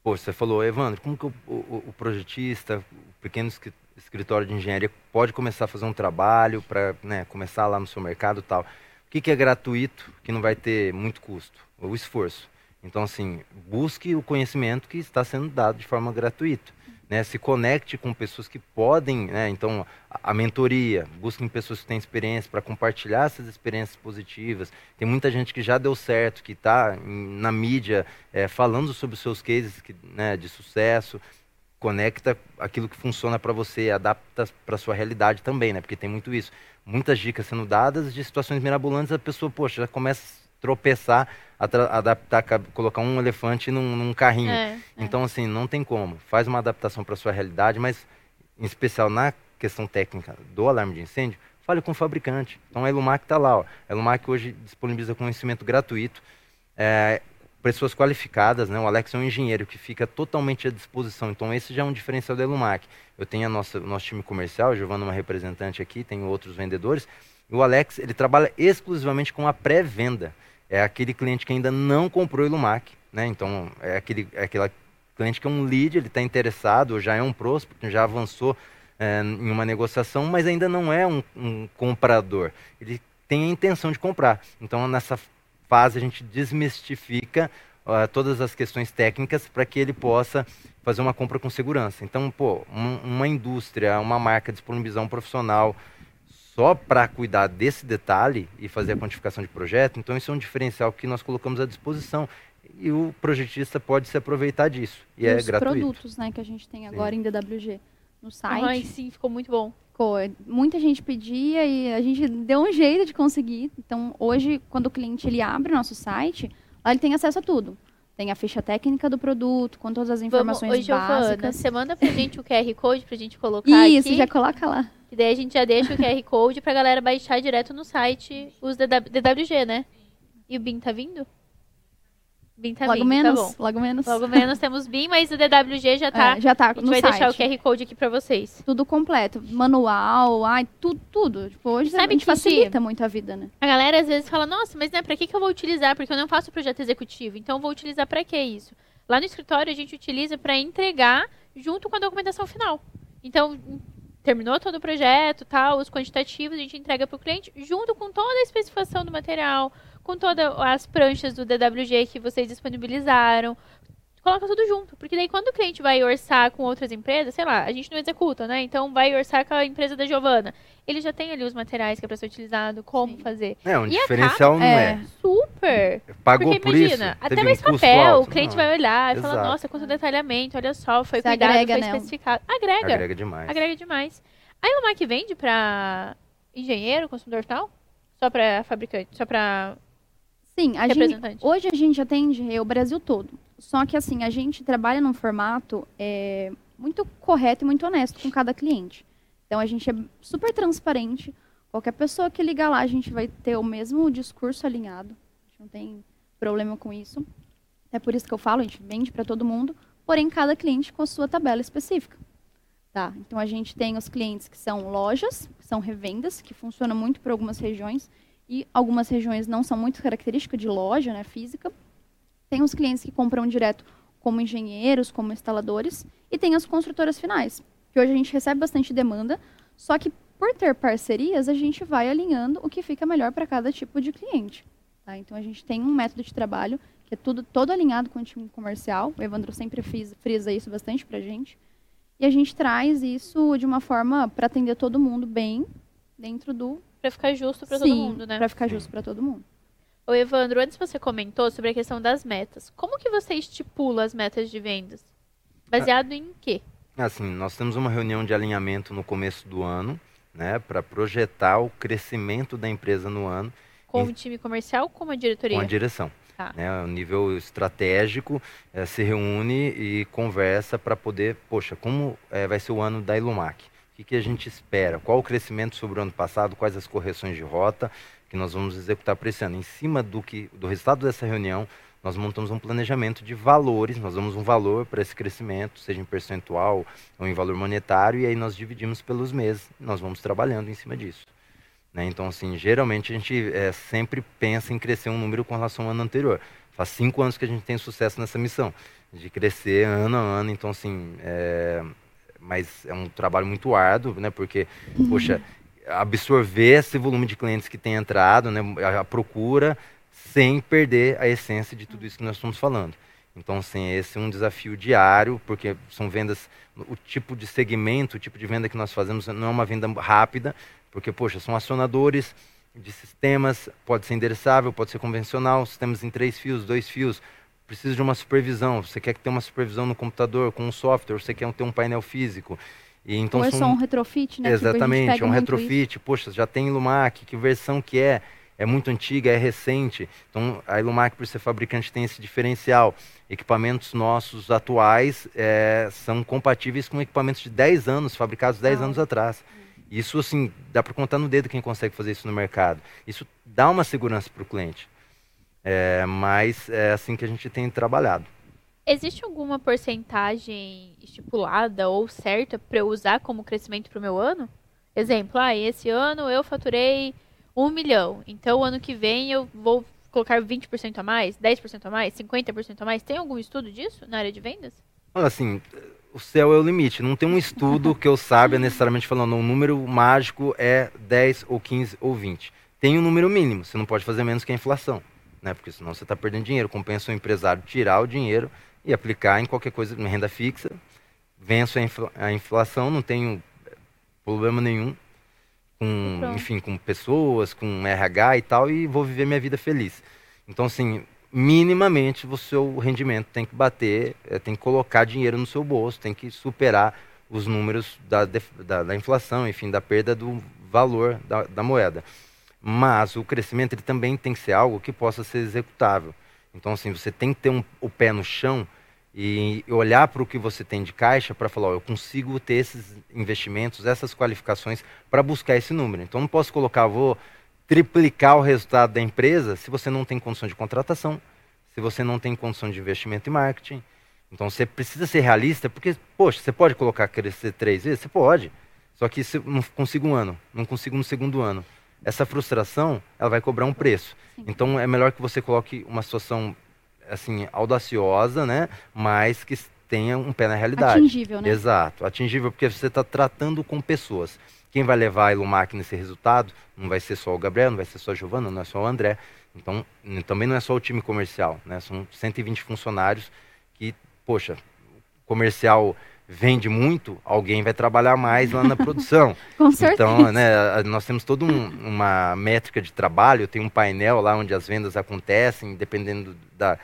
Pô, você falou, Evandro, como que o, o, o projetista, o pequeno escritório de engenharia pode começar a fazer um trabalho para né, começar lá no seu mercado tal? O que, que é gratuito, que não vai ter muito custo? O esforço. Então, assim, busque o conhecimento que está sendo dado de forma gratuita né, se conecte com pessoas que podem, né, então a, a mentoria, busquem pessoas que têm experiência para compartilhar essas experiências positivas. Tem muita gente que já deu certo, que está na mídia é, falando sobre os seus cases que, né, de sucesso. Conecta aquilo que funciona para você, adapta para sua realidade também, né? Porque tem muito isso. Muitas dicas sendo dadas de situações mirabolantes, a pessoa, poxa, já começa tropeçar, adaptar, colocar um elefante num, num carrinho. É, é. então, assim, não tem como. Faz uma adaptação para sua realidade, mas, em especial na questão técnica do alarme de incêndio, fale com o fabricante. Então, a Elumac está lá. Ó. A Elumac hoje disponibiliza conhecimento gratuito. É, pessoas qualificadas, né? O Alex é um engenheiro que fica totalmente à disposição. Então esse já é um diferencial da Elumac. Eu tenho a nossa, nosso time comercial, Giovana é uma representante aqui, tenho outros vendedores. O Alex, ele trabalha exclusivamente com a pré-venda é aquele cliente que ainda não comprou o Ilumac, né? Então, é aquele, é aquele cliente que é um lead, ele está interessado, já é um prospect, já avançou é, em uma negociação, mas ainda não é um, um comprador. Ele tem a intenção de comprar. Então, nessa fase, a gente desmistifica uh, todas as questões técnicas para que ele possa fazer uma compra com segurança. Então, pô, um, uma indústria, uma marca disponibilizar um profissional só para cuidar desse detalhe e fazer a quantificação de projeto, então isso é um diferencial que nós colocamos à disposição. E o projetista pode se aproveitar disso. E, e é os gratuito. produtos né, que a gente tem agora sim. em DWG no site. Ai, sim, ficou muito bom. Ficou. Muita gente pedia e a gente deu um jeito de conseguir. Então, hoje, quando o cliente ele abre o nosso site, lá ele tem acesso a tudo. Tem a ficha técnica do produto, com todas as informações Vamos, hoje, básicas. Giovana, você manda pra gente o QR Code pra gente colocar Isso, aqui. já coloca lá. E daí a gente já deixa o QR Code pra galera baixar direto no site os DWG, né? E o BIM tá vindo? BIM tá logo vindo, menos, tá bom. Logo menos. Logo menos temos BIM, mas o DWG já tá. É, já tá A gente vai site. deixar o QR Code aqui pra vocês. Tudo completo. Manual, ai, tudo, tudo. Tipo, hoje Sabe a gente facilita muito a vida, né? A galera às vezes fala, nossa, mas né, pra que, que eu vou utilizar? Porque eu não faço projeto executivo. Então eu vou utilizar pra que isso? Lá no escritório a gente utiliza para entregar junto com a documentação final. Então, terminou todo o projeto, tal, os quantitativos, a gente entrega para o cliente junto com toda a especificação do material, com todas as pranchas do DWG que vocês disponibilizaram. Coloca tudo junto, porque daí quando o cliente vai orçar com outras empresas, sei lá, a gente não executa, né? Então vai orçar com a empresa da Giovana. Ele já tem ali os materiais que é para ser utilizado, como Sim. fazer. É, um E diferencial não É. é. Super! Pagou Porque por imagina, isso? até mais um papel, alto? o cliente Não. vai olhar e falar, nossa, quanto detalhamento, olha só, foi Você cuidado, agrega, foi né? especificado. Agrega, Agrega demais. agrega demais. A Ilumac vende para engenheiro, consumidor final? Só para fabricante, só para Sim, a gente, hoje a gente atende o Brasil todo. Só que assim, a gente trabalha num formato é, muito correto e muito honesto com cada cliente. Então a gente é super transparente. Qualquer pessoa que ligar lá, a gente vai ter o mesmo discurso alinhado. A gente não tem problema com isso. É por isso que eu falo, a gente vende para todo mundo, porém cada cliente com a sua tabela específica. Tá? Então a gente tem os clientes que são lojas, que são revendas, que funcionam muito para algumas regiões e algumas regiões não são muito características de loja, né, física. Tem os clientes que compram direto como engenheiros, como instaladores e tem as construtoras finais, que hoje a gente recebe bastante demanda, só que por ter parcerias a gente vai alinhando o que fica melhor para cada tipo de cliente. tá? Então a gente tem um método de trabalho que é tudo todo alinhado com o time comercial. O Evandro sempre fris- frisa isso bastante para gente. E a gente traz isso de uma forma para atender todo mundo bem dentro do Para ficar justo para todo Sim, mundo, né? Para ficar justo para todo mundo. Ô, Evandro, antes você comentou sobre a questão das metas. Como que você estipula as metas de vendas? Baseado em quê? Assim, nós temos uma reunião de alinhamento no começo do ano, né, para projetar o crescimento da empresa no ano Com Em- o time comercial, com a diretoria? com a direção. Tá. Né, o nível estratégico eh, se reúne e conversa para poder, poxa, como eh, vai ser o ano da Ilumac? O que, a gente espera? Qual o crescimento sobre o ano passado? Quais as correções de rota que nós vamos executar para esse ano? Em cima do que do resultado dessa reunião, nós montamos um planejamento de valores, nós damos um valor para esse crescimento, seja em percentual ou em valor monetário, e aí nós dividimos pelos meses, nós vamos trabalhando em cima disso. né? Então, assim, geralmente a gente eh, sempre pensa em crescer um número com relação ao ano anterior. Faz cinco anos que a gente tem sucesso nessa missão, de crescer ano a ano, então, assim, é, mas é um trabalho muito árduo, né? Porque, poxa, absorver esse volume de clientes que tem entrado, né? A, procura, sem perder a essência de tudo isso que nós estamos falando. Então, assim, esse é um desafio diário, porque são vendas, o tipo de segmento, o tipo de venda que nós fazemos não é uma venda rápida, porque, poxa, são acionadores de sistemas, pode ser endereçável, pode ser convencional, sistemas em três fios, dois fios, precisa de uma supervisão, você quer que tenha uma supervisão no computador com um software, você quer ter um painel físico. E então Ou é são só um retrofit, né? Tipo, Exatamente, pega é um retrofit. Poxa, já tem Lumac, que versão que é? É muito antiga, é recente. Então, a Ilumac, por ser fabricante, tem esse diferencial. Equipamentos nossos atuais é, são compatíveis com equipamentos de 10 anos, fabricados 10 Uau. anos atrás. Isso, assim, dá para contar no dedo quem consegue fazer isso no mercado. Isso dá uma segurança para o cliente. É, mas é assim que a gente tem trabalhado. Existe alguma porcentagem estipulada ou certa para eu usar como crescimento para o meu ano? Exemplo, ah, esse ano eu faturei um milhão, então o ano que vem eu vou colocar 20% a mais, 10% a mais, 50% a mais. Tem algum estudo disso na área de vendas? Assim, o céu é o limite. Não tem um estudo que eu saiba necessariamente falando, o número mágico é 10 ou 15 ou 20. Tem um número mínimo, você não pode fazer menos que a inflação, né? Porque senão você está perdendo dinheiro. Compensa o empresário tirar o dinheiro e aplicar em qualquer coisa, em renda fixa. Venço a, infla- a inflação, não tenho problema nenhum com, Pronto. enfim, com pessoas, com RH e tal, e vou viver minha vida feliz. Então, assim, minimamente o seu rendimento tem que bater, eh, tem que colocar dinheiro no seu bolso, tem que superar os números da, da, da inflação, enfim, da perda do valor da, da moeda. Mas o crescimento ele também tem que ser algo que possa ser executável. Então, assim, você tem que ter um, o pé no chão e olhar para o que você tem de caixa para falar, ó, eu consigo ter esses investimentos, essas qualificações para buscar esse número. Então, não posso colocar, vou triplicar o resultado da empresa se você não tem condição de contratação, se você não tem condição de investimento em marketing. Então, você precisa ser realista, porque, poxa, você pode colocar crescer três vezes? Você pode. Só que não consigo um ano, não consigo no segundo ano. Essa frustração, ela vai cobrar um preço. Sim. Então, é melhor que você coloque uma situação, assim, audaciosa, né? Mas que tenha um pé na realidade. Atingível, né? Exato, atingível, porque você está tratando com pessoas. quem vai levar a Ilumac nesse resultado não vai ser só o Gabriel, não vai ser só a Giovana, não é só o André. Então, também não é só o time comercial, né? São 120 funcionários que, poxa, comercial vende muito, alguém vai trabalhar mais lá na produção. Com certeza. Então, né, nós temos toda um, uma métrica de trabalho, tem um painel lá onde as vendas acontecem, dependendo da,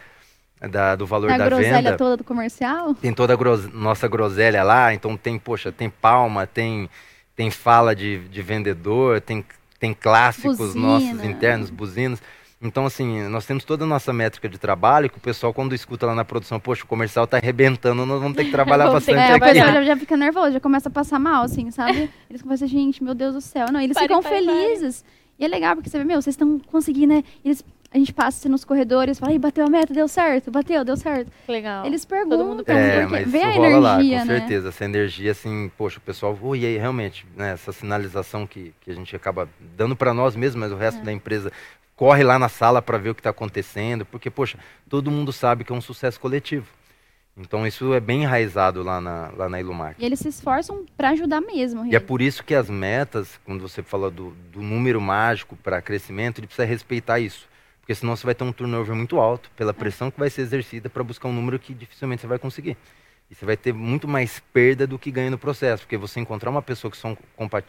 da, do valor a da groselha venda. toda do comercial? Tem toda a gros, nossa groselha lá, então tem, poxa, tem palma, tem, tem fala de, de vendedor, tem, tem clássicos Buzina. nossos internos, buzinas. Então, assim, nós temos toda a nossa métrica de trabalho que o pessoal, quando escuta lá na produção, poxa, o comercial está arrebentando, nós vamos ter que trabalhar bastante É, o aqui. pessoal já, já fica nervoso, já começa a passar mal, assim, sabe? Eles começam a gente, meu Deus do céu. Não, eles Pare, ficam pare, felizes. E é legal, porque você vê, meu, vocês estão conseguindo, né? Eles, a gente passa assim, nos corredores, fala, aí, bateu a meta, deu certo, bateu, deu certo. Legal. Eles Todo mundo perguntam, É, porque mas vê a rola lá, energia, com né? certeza. Essa energia, assim, poxa, o pessoal, "Ui, aí, realmente, né, essa sinalização que, que a gente acaba dando para nós mesmos, mas o É. resto da empresa corre lá na sala para ver o que está acontecendo, porque, poxa, todo mundo sabe que é um sucesso coletivo. Então, isso é bem enraizado lá na, lá na Ilumac. E eles se esforçam pra ajudar mesmo. E é por isso que as metas, quando você fala do, do número mágico para crescimento, ele precisa respeitar isso. Porque senão você vai ter um turnover muito alto pela pressão que vai ser exercida para buscar um número que dificilmente você vai conseguir. E você vai ter muito mais perda do que ganho no processo. Porque você encontrar uma pessoa que, são,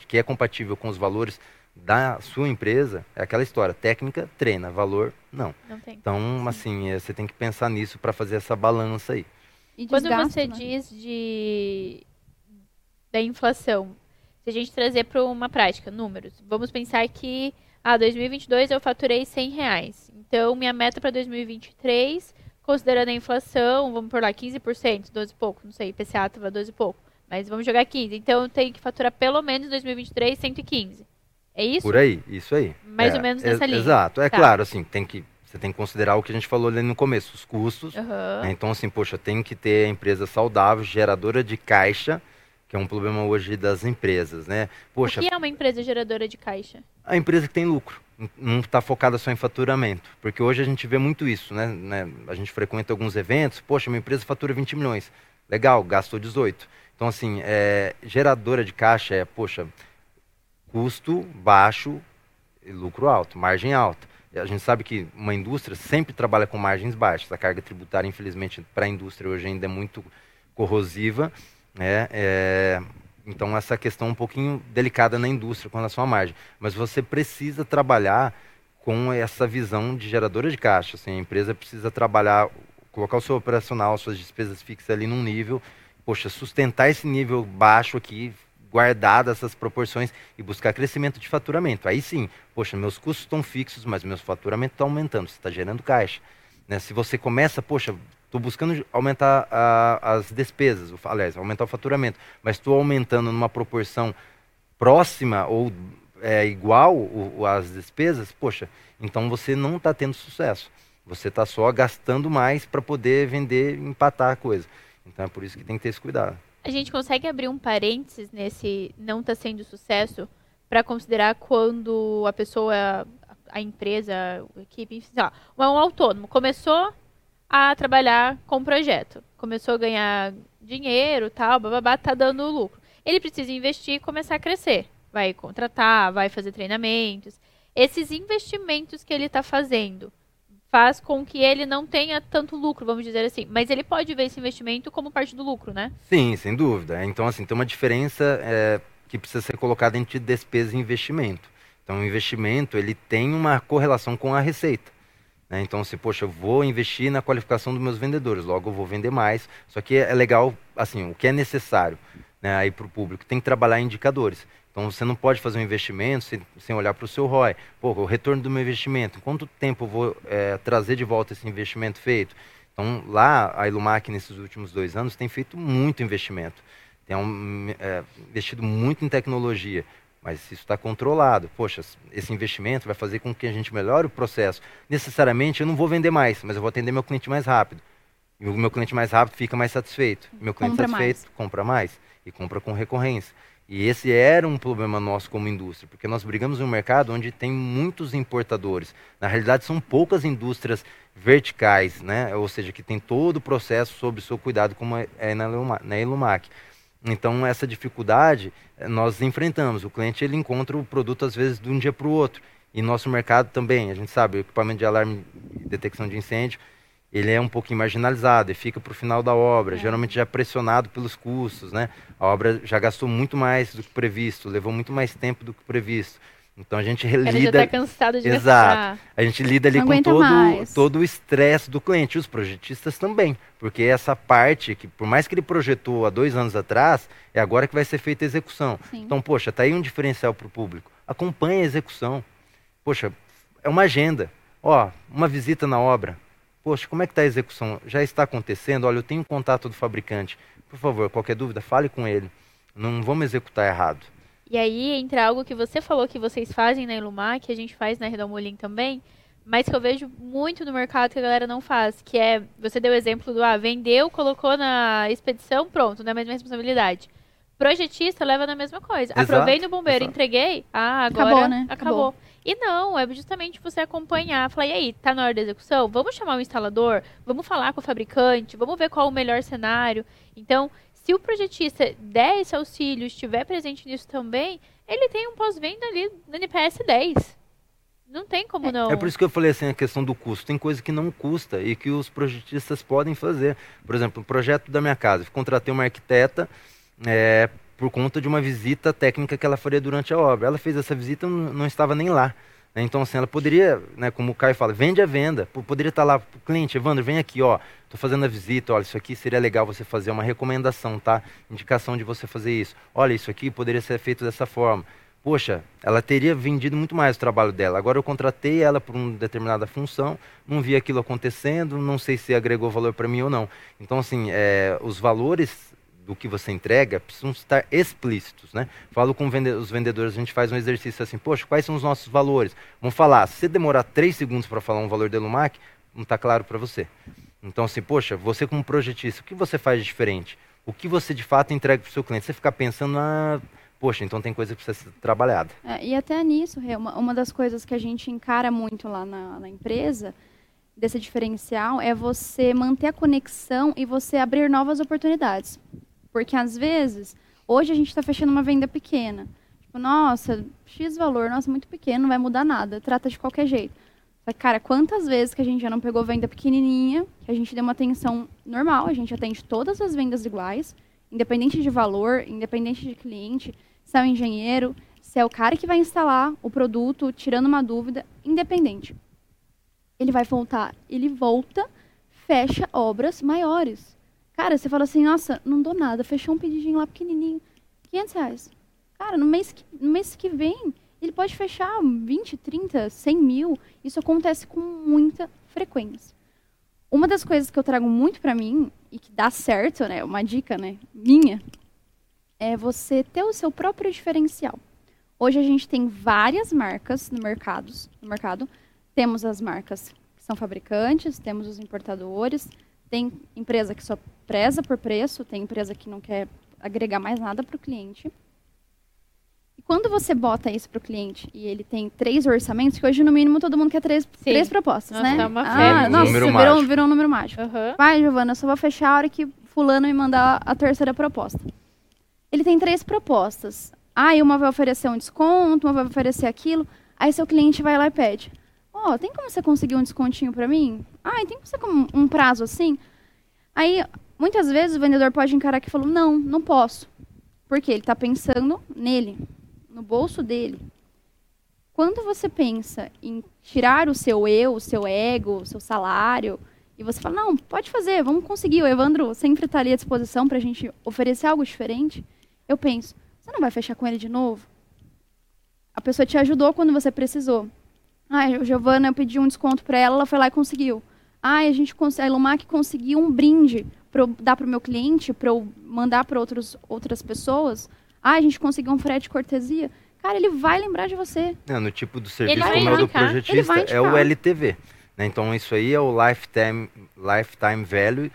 que é compatível com os valores da sua empresa, é aquela história. Técnica, treina. Valor, não. Não tem. Então, assim, é, você tem que pensar nisso para fazer essa balança aí. E Quando desgaste, você né? diz de da inflação, se a gente trazer para uma prática, números, vamos pensar que ah, 2022 eu faturei 100 reais. Então, minha meta para 2023, considerando a inflação, vamos por lá, 15%, 12 e pouco, não sei, IPCA estava 12 e pouco, mas vamos jogar 15. Então, eu tenho que faturar pelo menos em 2023 115. É isso? Por aí, isso aí. Mais É, ou menos é- nessa linha. Exato. É Tá. claro, assim, tem que, você tem que considerar o que a gente falou ali no começo, os custos. Aham. né? Então, assim, poxa, tem que ter a empresa saudável, geradora de caixa, que é um problema hoje das empresas, né? Poxa, O que é uma empresa geradora de caixa? a empresa que tem lucro, não está focada só em faturamento, porque hoje a gente vê muito isso, né? né? A gente frequenta alguns eventos, poxa, minha empresa fatura 20 milhões, legal, gastou 18. Então, assim, é, geradora de caixa é, poxa, custo baixo e lucro alto, margem alta. E a gente sabe que uma indústria sempre trabalha com margens baixas. A carga tributária, infelizmente, para a indústria hoje ainda é muito corrosiva. Né? É, então, essa questão é um pouquinho delicada na indústria com relação à margem. Mas você precisa trabalhar com essa visão de geradora de caixa. Assim, a empresa precisa trabalhar, colocar o seu operacional, suas despesas fixas ali num nível, poxa, sustentar esse nível baixo aqui, guardar essas proporções e buscar crescimento de faturamento. Aí sim, poxa, meus custos estão fixos, mas meus faturamentos estão aumentando, você está gerando caixa. Né? Se você começa, poxa, estou buscando aumentar a- as despesas, aliás, aumentar o faturamento, mas estou aumentando numa proporção próxima ou é, igual às despesas, poxa, então você não está tendo sucesso. Você está só gastando mais para poder vender empatar a coisa. Então é por isso que tem que ter esse cuidado. A gente consegue abrir um parênteses nesse não está sendo sucesso para considerar quando a pessoa, a empresa, a equipe, enfim, lá, um autônomo começou a trabalhar com o projeto, começou a ganhar dinheiro, tal, bababá, tá dando lucro. Ele precisa investir e começar a crescer. Vai contratar, vai fazer treinamentos. Esses investimentos que ele está fazendo faz com que ele não tenha tanto lucro, vamos dizer assim. Mas ele pode ver esse investimento como parte do lucro, né? Sim, sem dúvida. Então, assim, tem uma diferença é, que precisa ser colocada entre despesa e investimento. Então, o investimento, ele tem uma correlação com a receita. né? Então, se, poxa, eu vou investir na qualificação dos meus vendedores, logo eu vou vender mais. Só que é legal, assim, o que é necessário né, aí para o público, tem que trabalhar indicadores. Então, você não pode fazer um investimento sem, sem olhar para o seu ROI. Pô, o retorno do meu investimento, quanto tempo eu vou é, trazer de volta esse investimento feito? Então, lá, a Ilumac, nesses últimos dois anos, tem feito muito investimento. Tem um, é, investido muito em tecnologia, mas isso está controlado. Poxa, esse investimento vai fazer com que a gente melhore o processo. Necessariamente, eu não vou vender mais, mas eu vou atender meu cliente mais rápido. E o meu cliente mais rápido fica mais satisfeito. Meu cliente Compra satisfeito mais. compra mais e compra com recorrência. E esse era um problema nosso como indústria, porque nós brigamos em um mercado onde tem muitos importadores. Na realidade, são poucas indústrias verticais, né? ou seja, que tem todo o processo sob seu cuidado, como é na Iluma- na Ilumac. Então, essa dificuldade eh, nós enfrentamos. O cliente ele encontra o produto, às vezes, de um dia para o outro. E nosso mercado também, a gente sabe, equipamento de alarme e detecção de incêndio, ele é um pouquinho marginalizado e fica para o final da obra, é. geralmente já é pressionado pelos custos, né? A obra já gastou muito mais do que previsto, levou muito mais tempo do que previsto. Então a gente lida. Ele já tá cansado de Exato. Gastar. A gente lida ali Não com todo, todo o estresse do cliente. Os projetistas também. Porque essa parte, que por mais que ele projetou há dois anos atrás, é agora que vai ser feita a execução. Sim. Então, poxa, tá aí um diferencial para o público. Acompanhe a execução. Poxa, é uma agenda. Ó, uma visita na obra. Poxa, como é que está a execução? Já está acontecendo? Olha, eu tenho contato do fabricante. Por favor, qualquer dúvida, fale com ele. Não vamos executar errado. E aí entra algo que você falou que vocês fazem na Ilumar, que a gente faz na Redomolin também, mas que eu vejo muito no mercado que a galera não faz, que é, você deu o exemplo do, ah, vendeu, colocou na expedição, pronto, na mesma responsabilidade. Projetista leva na mesma coisa. Exato, Aprovei no bombeiro, exato. entreguei, ah, agora acabou. Né? acabou. acabou. E não, é justamente você acompanhar, falar, e aí, tá na hora da execução? Vamos chamar o instalador, vamos falar com o fabricante, vamos ver qual o melhor cenário. Então, se o projetista der esse auxílio, estiver presente nisso também, ele tem um pós-venda ali no NPS 10. Não tem como não. É, é por isso que eu falei assim, a questão do custo. Tem coisa que não custa e que os projetistas podem fazer. Por exemplo, o projeto da minha casa. Eu contratei uma arquiteta é, por conta de uma visita técnica que ela faria durante a obra. Ela fez essa visita não estava nem lá. Né? Então, assim, ela poderia, né, como o Caio fala, vende a venda. Poderia estar lá, cliente, Evandro, vem aqui, ó, estou fazendo a visita, olha, isso aqui seria legal você fazer uma recomendação, tá? Indicação de você fazer isso. Olha, isso aqui poderia ser feito dessa forma. Poxa, ela teria vendido muito mais o trabalho dela. Agora eu contratei ela por uma determinada função, não vi aquilo acontecendo, não sei se agregou valor para mim ou não. Então, assim, é, os valores do que você entrega precisam estar explícitos, né? Falo com os vendedores, a gente faz um exercício assim, poxa, quais são os nossos valores? Vamos falar, se demorar três segundos para falar um valor de Lumac, não está claro para você. Então, assim, poxa, você como projetista, o que você faz de diferente? O que você de fato entrega para o seu cliente? Você ficar pensando, ah, poxa, então tem coisa que precisa ser trabalhada. É, e até nisso, uma, uma das coisas que a gente encara muito lá na, na empresa, desse diferencial, é você manter a conexão e você abrir novas oportunidades. Porque às vezes, hoje a gente está fechando uma venda pequena. Tipo, nossa, X valor, nossa, muito pequeno, não vai mudar nada, trata de qualquer jeito. Que, cara, quantas vezes que a gente já não pegou venda pequenininha, que a gente deu uma atenção normal, a gente atende todas as vendas iguais, independente de valor, independente de cliente, se é o engenheiro, se é o cara que vai instalar o produto, tirando uma dúvida, independente. Ele vai voltar, ele volta, fecha obras maiores. Cara, você fala assim, nossa, não dou nada, fechou um pedidinho lá pequenininho, 500 reais. Cara, no mês que, no mês que vem, ele pode fechar 20, 30, 100 mil. Isso acontece com muita frequência. Uma das coisas que eu trago muito para mim, e que dá certo, né, uma dica, né, minha, é você ter o seu próprio diferencial. Hoje a gente tem várias marcas no mercado, no mercado. Temos as marcas que são fabricantes, temos os importadores, tem empresa que só preza por preço, tem empresa que não quer agregar mais nada para o cliente. E quando você bota isso para o cliente e ele tem três orçamentos, que hoje no mínimo todo mundo quer três, três propostas, nossa, né? Tá uma ah, nossa, virou, virou um número mágico. Uhum. Vai, Giovana, eu só vou fechar a hora que fulano me mandar a terceira proposta. Ele tem três propostas. Ah, e uma vai oferecer um desconto, uma vai oferecer aquilo. Aí seu cliente vai lá e pede. Ó, oh, tem como você conseguir um descontinho para mim? Ah, tem como você com um prazo assim? Aí, muitas vezes o vendedor pode encarar que falou: "Não, não posso". Porque ele está pensando nele, no bolso dele. Quando você pensa em tirar o seu eu, o seu ego, o seu salário, e você fala: "Não, pode fazer, vamos conseguir". O Evandro sempre está ali à disposição para a gente oferecer algo diferente. Eu penso: "Você não vai fechar com ele de novo?" A pessoa te ajudou quando você precisou. Ah, Giovana, eu pedi um desconto para ela, ela foi lá e conseguiu. Ah, a gente a Ilumac conseguiu um brinde para dar para o meu cliente, para eu mandar para outras pessoas. Ah, a gente conseguiu um frete de cortesia. Cara, ele vai lembrar de você. É, no tipo do serviço como é o do projetista, é o LTV. Né? Então, isso aí é o lifetime, lifetime value.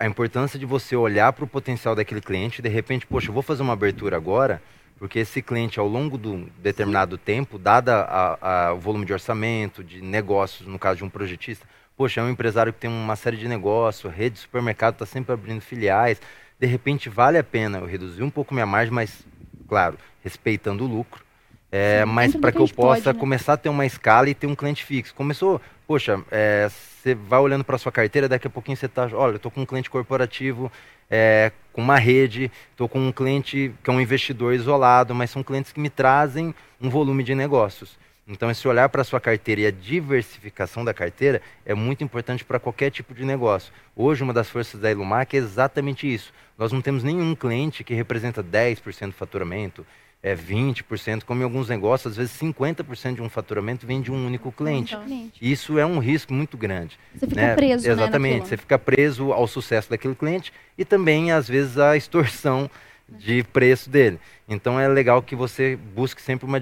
A importância de você olhar para o potencial daquele cliente de repente, poxa, eu vou fazer uma abertura agora porque esse cliente, ao longo do determinado tempo, dada a, a, o volume de orçamento, de negócios, no caso de um projetista, poxa, é um empresário que tem uma série de negócios, rede de supermercado está sempre abrindo filiais, de repente vale a pena eu reduzir um pouco minha margem, mas, claro, respeitando o lucro. É, Sim, mas para que eu gente pode, possa né? começar a ter uma escala e ter um cliente fixo. Começou, poxa, é, você vai olhando para sua carteira, daqui a pouquinho você está, olha, eu estou com um cliente corporativo, é, com uma rede, estou com um cliente que é um investidor isolado, mas são clientes que me trazem um volume de negócios. Então, esse olhar para a sua carteira e a diversificação da carteira é muito importante para qualquer tipo de negócio. Hoje, uma das forças da Ilumac é exatamente isso. Nós não temos nenhum cliente que representa 10% do faturamento, é 20%, como em alguns negócios, às vezes 50% de um faturamento vem de um único cliente. Isso é um risco muito grande. Você fica né? preso, né, Exatamente, naquilo. você fica preso ao sucesso daquele cliente e também, às vezes, à extorsão de preço dele. Então é legal que você busque sempre uma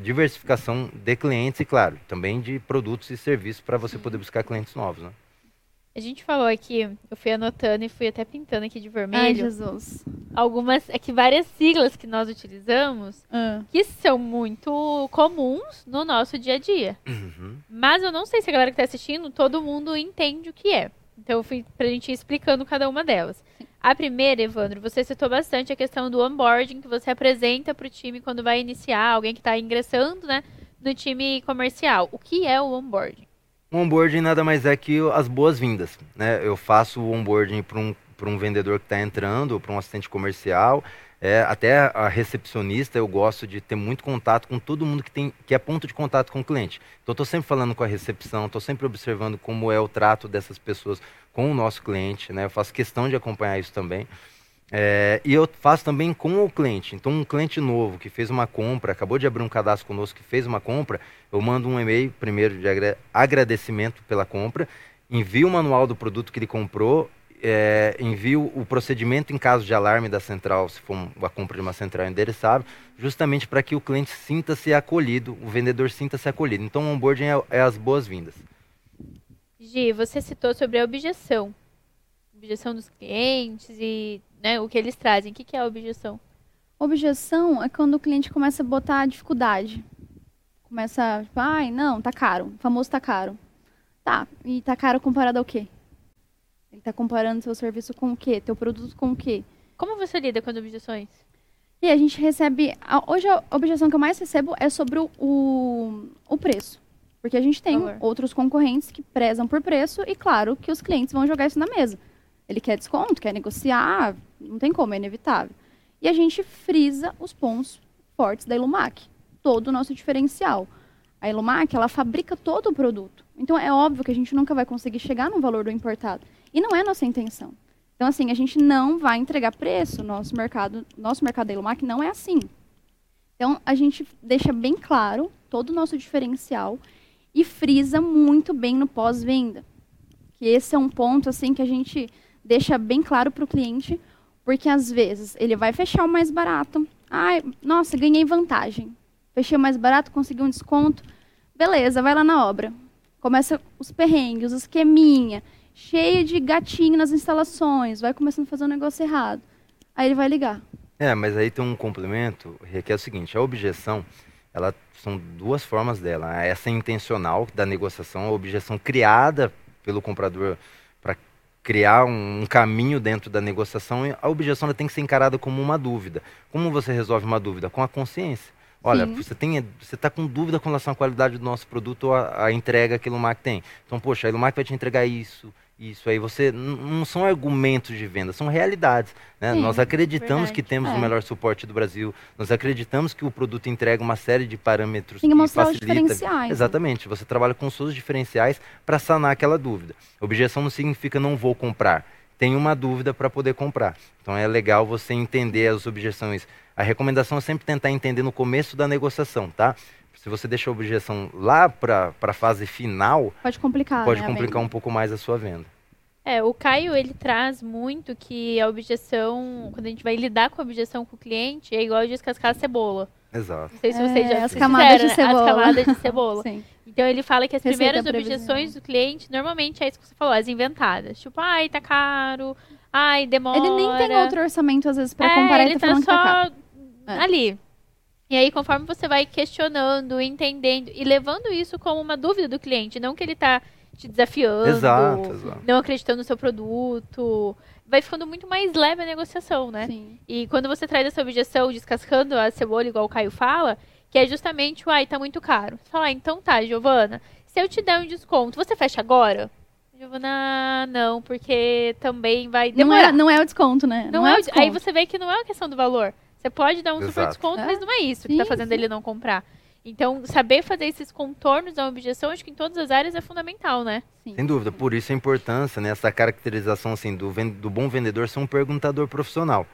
diversificação de clientes e, claro, também de produtos e serviços para você poder buscar clientes novos. Né? A gente falou aqui, eu fui anotando e fui até pintando aqui de Ai, vermelho Jesus. algumas, é que várias siglas que nós utilizamos Ah. que são muito comuns no nosso dia a dia. Uhum. Mas eu não sei se a galera que está assistindo, todo mundo entende o que é. Então eu fui pra gente ir explicando cada uma delas. A primeira, Evandro, você citou bastante a questão do onboarding que você apresenta para o time quando vai iniciar, alguém que está ingressando, né, no time comercial. O que é o onboarding? O onboarding nada mais é que as boas-vindas. Né? Eu faço o onboarding para um, um vendedor que está entrando, para um assistente comercial, é, até a recepcionista, eu gosto de ter muito contato com todo mundo que, tem, que é ponto de contato com o cliente. Então, estou sempre falando com a recepção, estou sempre observando como é o trato dessas pessoas com o nosso cliente. Né? Eu faço questão de acompanhar isso também. É, e eu faço também com o cliente. Então, um cliente novo que fez uma compra, acabou de abrir um cadastro conosco que fez uma compra, eu mando um e-mail primeiro de agra- agradecimento pela compra, envio o manual do produto que ele comprou, é, envio o procedimento em caso de alarme da central, se for a compra de uma central endereçável, justamente para que o cliente sinta-se acolhido, o vendedor sinta-se acolhido. Então, o onboarding é, é as boas-vindas. Gi, você citou sobre a objeção. Objeção dos clientes e né, o que eles trazem. O que, que é a objeção? Objeção é quando o cliente começa a botar dificuldade. Começa, tipo, ai, não, tá caro. O famoso tá caro. Tá, e tá caro comparado ao quê? Ele tá comparando seu serviço com o quê? Teu produto com o quê? Como você lida com as objeções? E a gente recebe. a- Hoje a objeção que eu mais recebo é sobre o, o, o preço. Porque a gente tem outros concorrentes que prezam por preço e, claro, que os clientes vão jogar isso na mesa. Ele quer desconto, quer negociar, não tem como, é inevitável. E a gente frisa os pontos fortes da Ilumac, todo o nosso diferencial. A Ilumac, ela fabrica todo o produto. Então é óbvio que a gente nunca vai conseguir chegar no valor do importado. E não é nossa intenção. Então, assim, a gente não vai entregar preço. Nosso mercado, nosso mercado da Ilumac não é assim. Então, a gente deixa bem claro todo o nosso diferencial e frisa muito bem no pós-venda. Que esse é um ponto, assim, que a gente deixa bem claro para o cliente, porque às vezes ele vai fechar o mais barato. Ai, nossa, ganhei vantagem. Fechei o mais barato, consegui um desconto. Beleza, vai lá na obra. Começa os perrengues, os esqueminha, cheio de gatinho nas instalações, vai começando a fazer um negócio errado. Aí ele vai ligar. É, mas aí tem um complemento, que é o seguinte, a objeção, ela são duas formas dela. Essa é intencional da negociação, a objeção criada pelo comprador para criar um, um caminho dentro da negociação, a objeção ela tem que ser encarada como uma dúvida. Como você resolve uma dúvida? Com a consciência. Olha, Sim. você tem, você está com dúvida com relação à qualidade do nosso produto ou à, entrega que a Ilumac tem. Então, poxa, a Ilumac vai te entregar isso, isso aí. Você não são argumentos de venda, são realidades. né? Sim, Nós acreditamos verdade. que temos É. o melhor suporte do Brasil. Nós acreditamos que o produto entrega uma série de parâmetros Tem que mostrar os facilita. diferenciais. né? Exatamente. Você trabalha com os seus diferenciais para sanar aquela dúvida. Objeção não significa não vou comprar. Tem uma dúvida para poder comprar. Então é legal você entender as objeções. A recomendação é sempre tentar entender no começo da negociação, tá? Se você deixa a objeção lá para a fase final, Pode complicar, pode né, complicar um pouco mais a sua venda. É, o Caio, ele traz muito que a objeção, quando a gente vai lidar com a objeção com o cliente, é igual a descascar a cebola. Exato. Não sei se É, vocês já as fizeram, camadas de né? cebola. As camadas de cebola. Sim. Então ele fala que as Receita primeiras objeções do cliente, normalmente é isso que você falou, as inventadas. Tipo, ai, tá caro, ai, demora. Ele nem tem outro orçamento, às vezes, pra é, comparar ele e tá tá tá caro. só É. ali. E aí, conforme você vai questionando, entendendo e levando isso como uma dúvida do cliente, não que ele tá te desafiando, Exato, exato. não acreditando no seu produto. Vai ficando muito mais leve a negociação, né? Sim. E quando você traz essa objeção descascando a cebola, igual o Caio fala, que é justamente o ai, tá muito caro. Você fala, ah, então tá, Giovana, se eu te der um desconto, você fecha agora? Giovana, não, porque também vai Não demorar. é, não é o desconto, né? Não é o o- desconto. Aí você vê que não é uma questão do valor. Você pode dar um super Exato. desconto, É. mas não é isso que tá Sim, fazendo sim. ele não comprar. Então, saber fazer esses contornos da objeção, acho que em todas as áreas é fundamental, né? Sim. Sem dúvida, por isso a importância, né, essa caracterização assim, do, do bom vendedor ser um perguntador profissional.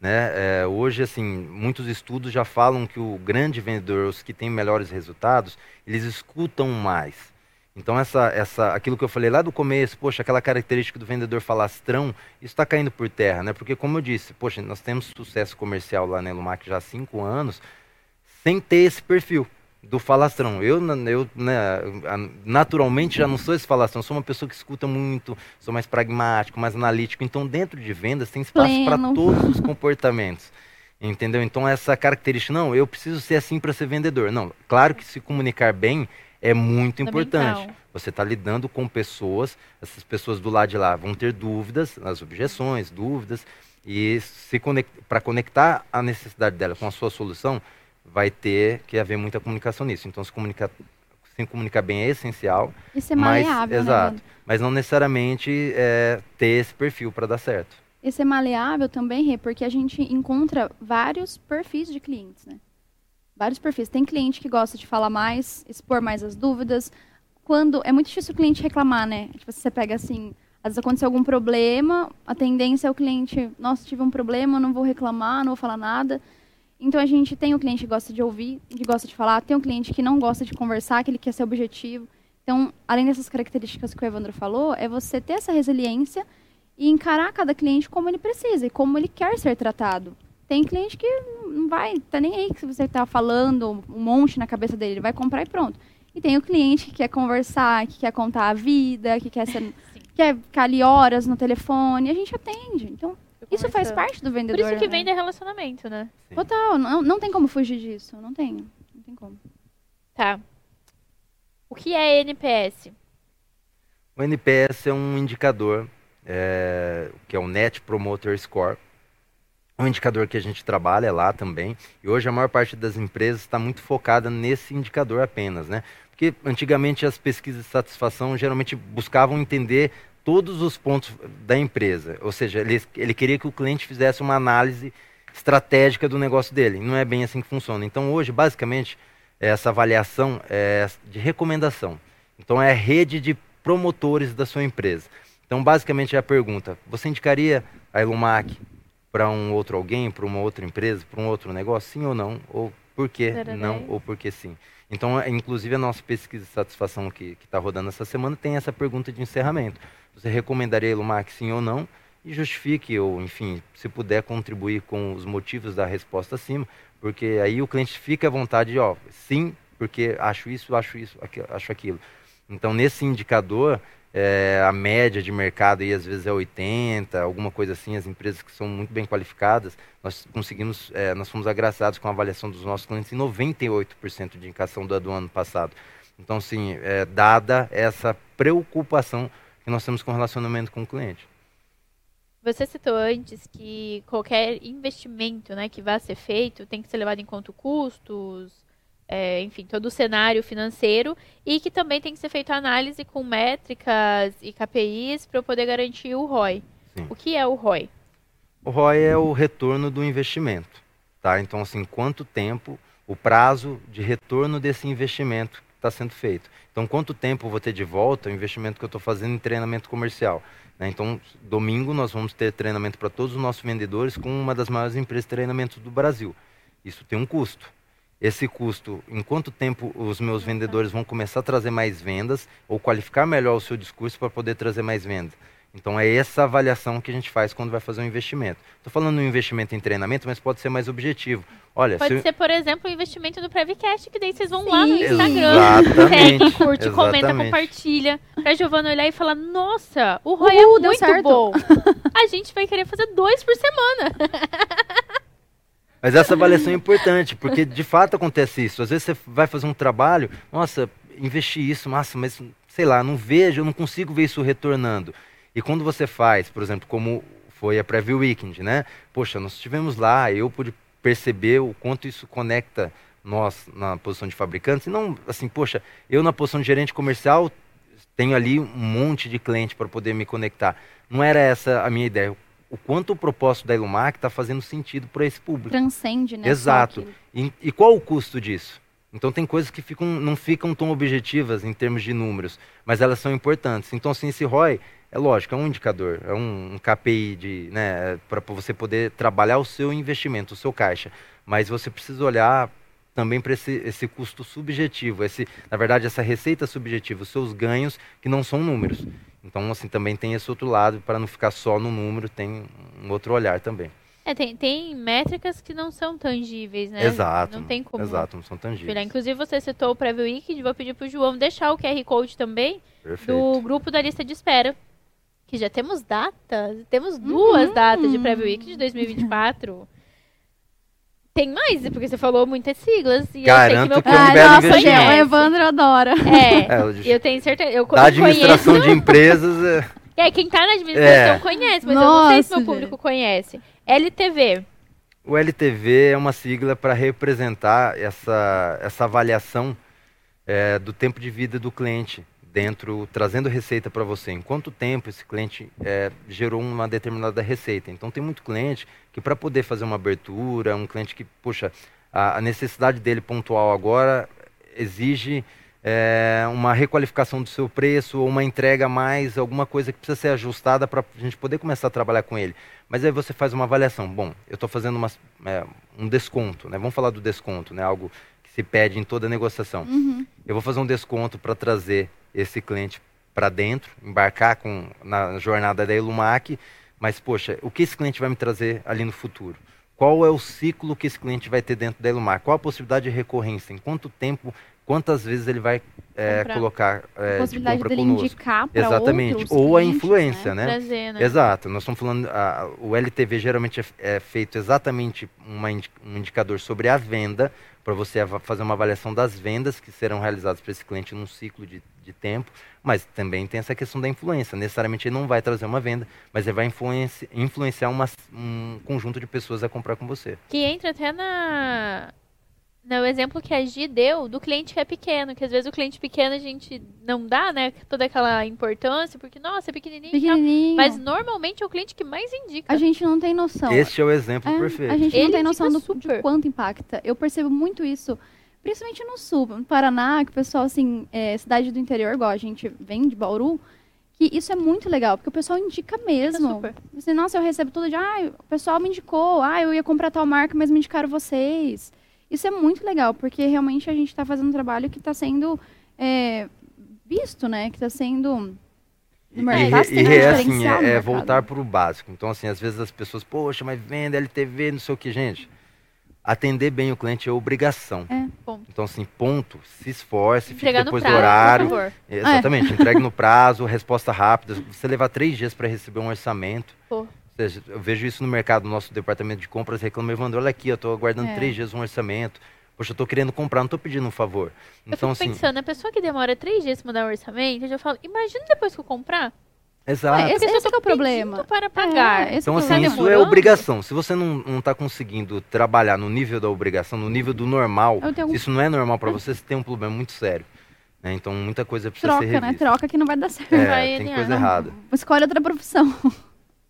Né? É, hoje, assim, muitos estudos já falam que o grande vendedor, os que têm melhores resultados, eles escutam mais. Então, essa, essa, aquilo que eu falei lá do começo, poxa, aquela característica do vendedor falastrão, isso está caindo por terra, né? Porque, como eu disse, poxa, nós temos sucesso comercial lá na Elumac já há cinco anos, sem ter esse perfil do falastrão. Eu, eu né, naturalmente já não sou esse falastrão, sou uma pessoa que escuta muito, sou mais pragmático, mais analítico. Então, dentro de vendas, tem espaço para todos os comportamentos. Entendeu? Então, essa característica, não, eu preciso ser assim para ser vendedor. Não, claro que se comunicar bem é muito importante. Você está lidando com pessoas, essas pessoas do lado de lá vão ter dúvidas, as objeções, dúvidas, e se para conectar a necessidade dela com a sua solução, vai ter que haver muita comunicação nisso. Então, se comunicar, se comunicar bem é essencial, ser mas, maleável, exato, né? mas não necessariamente é, ter esse perfil para dar certo. E ser maleável também, Rê, porque a gente encontra vários perfis de clientes, né? Vários perfis. Tem cliente que gosta de falar mais, expor mais as dúvidas. Quando é muito difícil o cliente reclamar, né? Tipo, você pega assim, às vezes aconteceu algum problema, a tendência é o cliente, nossa, tive um problema, não vou reclamar, não vou falar nada. Então a gente tem o cliente que gosta de ouvir, que gosta de falar, tem o cliente que não gosta de conversar, que ele quer ser objetivo. Então, além dessas características que o Evandro falou, é você ter essa resiliência e encarar cada cliente como ele precisa e como ele quer ser tratado. Tem cliente que não vai, tá nem aí que se você tá falando um monte na cabeça dele, ele vai comprar e pronto. E tem o cliente que quer conversar, que quer contar a vida, que quer ser, quer ficar ali horas no telefone, e a gente atende. Então, isso faz parte do Por vendedor. isso que né? vende é relacionamento, né? Total, não, não tem como fugir disso, não tem, não tem como. Tá. O que é NPS? O NPS é um indicador, é, que é o Net Promoter Score. É um indicador que a gente trabalha lá também. E hoje a maior parte das empresas está muito focada nesse indicador apenas, né? Porque antigamente as pesquisas de satisfação geralmente buscavam entender todos os pontos da empresa. Ou seja, ele, ele queria que o cliente fizesse uma análise estratégica do negócio dele. Não é bem assim que funciona. Então hoje, basicamente, essa avaliação é de recomendação. Então é a rede de promotores da sua empresa. Então, basicamente, é a pergunta: você indicaria a Elumac para um outro alguém, para uma outra empresa, para um outro negócio? Sim ou não? Ou por que não? Ou por que sim? Então, é, inclusive, a nossa pesquisa de satisfação que está rodando essa semana tem essa pergunta de encerramento. Você recomendaria a Elumac sim ou não? E justifique, ou enfim, se puder contribuir com os motivos da resposta acima, porque aí o cliente fica à vontade, ó, sim, porque acho isso, acho isso, acho aquilo. Então, nesse indicador, é, a média de mercado aí às vezes é 80, alguma coisa assim, as empresas que são muito bem qualificadas, nós conseguimos, é, nós fomos agraciados com a avaliação dos nossos clientes em 98% de indicação do, ano passado. Então, sim, é, dada essa preocupação que nós temos com o relacionamento com o cliente. Você citou antes que qualquer investimento né, que vá ser feito tem que ser levado em conta custos, é, enfim, todo o cenário financeiro e que também tem que ser feita análise com métricas e KPIs para eu poder garantir o ROI. Sim. O que é o ROI? O ROI é o retorno do investimento, tá? Então, assim, quanto tempo, o prazo de retorno desse investimento está sendo feito. Então, quanto tempo eu vou ter de volta o investimento que eu estou fazendo em treinamento comercial? né? Então, domingo nós vamos ter treinamento para todos os nossos vendedores com uma das maiores empresas de treinamento do Brasil. Isso tem um custo. Esse custo, em quanto tempo os meus vendedores vão começar a trazer mais vendas ou qualificar melhor o seu discurso para poder trazer mais vendas? Então é essa avaliação que a gente faz quando vai fazer um investimento. Estou falando um investimento em treinamento, mas pode ser mais objetivo. Olha, Pode se ser, por exemplo, o investimento do Prevcast, que daí vocês vão lá no Sim. Instagram, segue, curte, comenta, exatamente. compartilha, pra Giovana olhar e falar, nossa, o ROI Uhul, é deu muito certo." bom. A gente vai querer fazer dois por semana. Mas essa avaliação é importante, porque de fato acontece isso. Às vezes você vai fazer um trabalho, nossa, investi isso, massa, mas sei lá, não vejo, eu não consigo ver isso retornando. E quando você faz, por exemplo, como foi a Preview Weekend, né? Poxa, nós estivemos lá, eu pude perceber o quanto isso conecta nós na posição de fabricantes, e não assim, poxa, eu na posição de gerente comercial tenho ali um monte de cliente para poder me conectar. Não era essa a minha ideia. O quanto o propósito da Ilumac está fazendo sentido para esse público. Transcende, né? Exato. E, e, qual o custo disso? Então tem coisas que ficam, não ficam tão objetivas em termos de números, mas elas são importantes. Então assim, esse ROI é lógico, é um indicador, é um, um KPI de, né, para você poder trabalhar o seu investimento, o seu caixa. Mas você precisa olhar também para esse, esse custo subjetivo, esse, na verdade, essa receita subjetiva, os seus ganhos que não são números. Então, assim, também tem esse outro lado, para não ficar só no número, tem um outro olhar também. É, tem, tem métricas que não são tangíveis, né? Exato. Não tem como. Exato, não são tangíveis. Inclusive, você citou o Preview Week, vou pedir para o João deixar o QR Code também Perfeito. do grupo da lista de espera. Que já temos datas, temos duas uhum. datas de Preview Week de 2024. Tem mais, porque você falou muitas siglas. E Garanto eu sei que, que é um belo nossa, investimento. o Evandro adora. É, é eu tenho certeza. Eu da administração conheço... de empresas... É... é, quem tá na administração é. conhece, mas nossa, eu não sei se meu público gente. conhece. LTV. O LTV é uma sigla para representar essa, essa avaliação é, do tempo de vida do cliente dentro, trazendo receita para você. Em quanto tempo esse cliente é, gerou uma determinada receita. Então tem muito cliente que para poder fazer uma abertura, um cliente que, puxa, a, a necessidade dele pontual agora exige é, uma requalificação do seu preço ou uma entrega a mais, alguma coisa que precisa ser ajustada para a gente poder começar a trabalhar com ele. Mas aí você faz uma avaliação. Bom, eu estou fazendo uma, é, um desconto, né? Vamos falar do desconto, né? Algo que se pede em toda negociação. Uhum. Eu vou fazer um desconto para trazer esse cliente para dentro, embarcar com, na jornada da Elumac, mas, poxa, o que esse cliente vai me trazer ali no futuro? Qual é o ciclo que esse cliente vai ter dentro da Elumac? Qual a possibilidade de recorrência? Em quanto tempo, quantas vezes ele vai é, colocar é, a possibilidade de compra dele conosco? indicar Exatamente. Ou a influência, né? né? Trazer, né? Exato. Nós estamos falando, a, o LTV geralmente é, é feito exatamente uma, um indicador sobre a venda, para você fazer uma avaliação das vendas que serão realizadas para esse cliente num ciclo de, de tempo, mas também tem essa questão da influência. Necessariamente ele não vai trazer uma venda, mas ele vai influenci influenciar uma, um conjunto de pessoas a comprar com você. Que entra até na, no exemplo que a Gi deu do cliente que é pequeno, que às vezes o cliente pequeno a gente não dá, né, toda aquela importância, porque, nossa, é pequenininho, pequenininho. mas normalmente é o cliente que mais indica. A gente não tem noção. Este é o exemplo é, perfeito. A gente Ele não tem noção do, de quanto impacta. Eu percebo muito isso, principalmente no sul, no Paraná, que o pessoal, assim, é, cidade do interior, igual a gente vem de Bauru, que isso é muito legal, porque o pessoal indica mesmo. Super. Você, nossa, eu recebo todo dia, ah, o pessoal me indicou, ah, eu ia comprar tal marca, mas me indicaram vocês. Isso é muito legal, porque realmente a gente está fazendo um trabalho que está sendo é, visto, né? Que está sendo. E, e, e é assim, é, é voltar para o básico. Então, assim, às vezes as pessoas, poxa, mas venda, LTV, não sei o que, gente. Atender bem o cliente é obrigação. É, então, assim, ponto. Se esforce, fique depois prazo, do horário. Exatamente, é. entregue no prazo, resposta rápida. Você levar três dias para receber um orçamento. Pô seja, eu vejo isso no mercado, no nosso departamento de compras, reclama, Evandro, olha aqui, eu estou aguardando é. três dias um orçamento. Poxa, eu estou querendo comprar, não estou pedindo um favor. Então, eu fico assim, pensando, a pessoa que demora três dias para mandar um orçamento, eu já falo, imagina depois que eu comprar. Exato. É, esse, esse é o problema. para pagar. É, então, assim, isso é obrigação. Se você não está conseguindo trabalhar no nível da obrigação, no nível do normal, se isso não é normal para você, você tem um problema muito sério. Né? Então, muita coisa precisa Troca, ser revista. né? Troca que não vai dar certo. É, vai tem coisa errada. Escolhe outra profissão.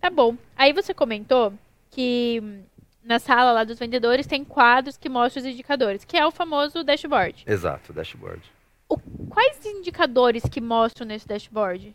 Tá bom. Aí você comentou que na sala lá dos vendedores tem quadros que mostram os indicadores, que é o famoso dashboard. Exato, dashboard. O, quais indicadores que mostram nesse dashboard?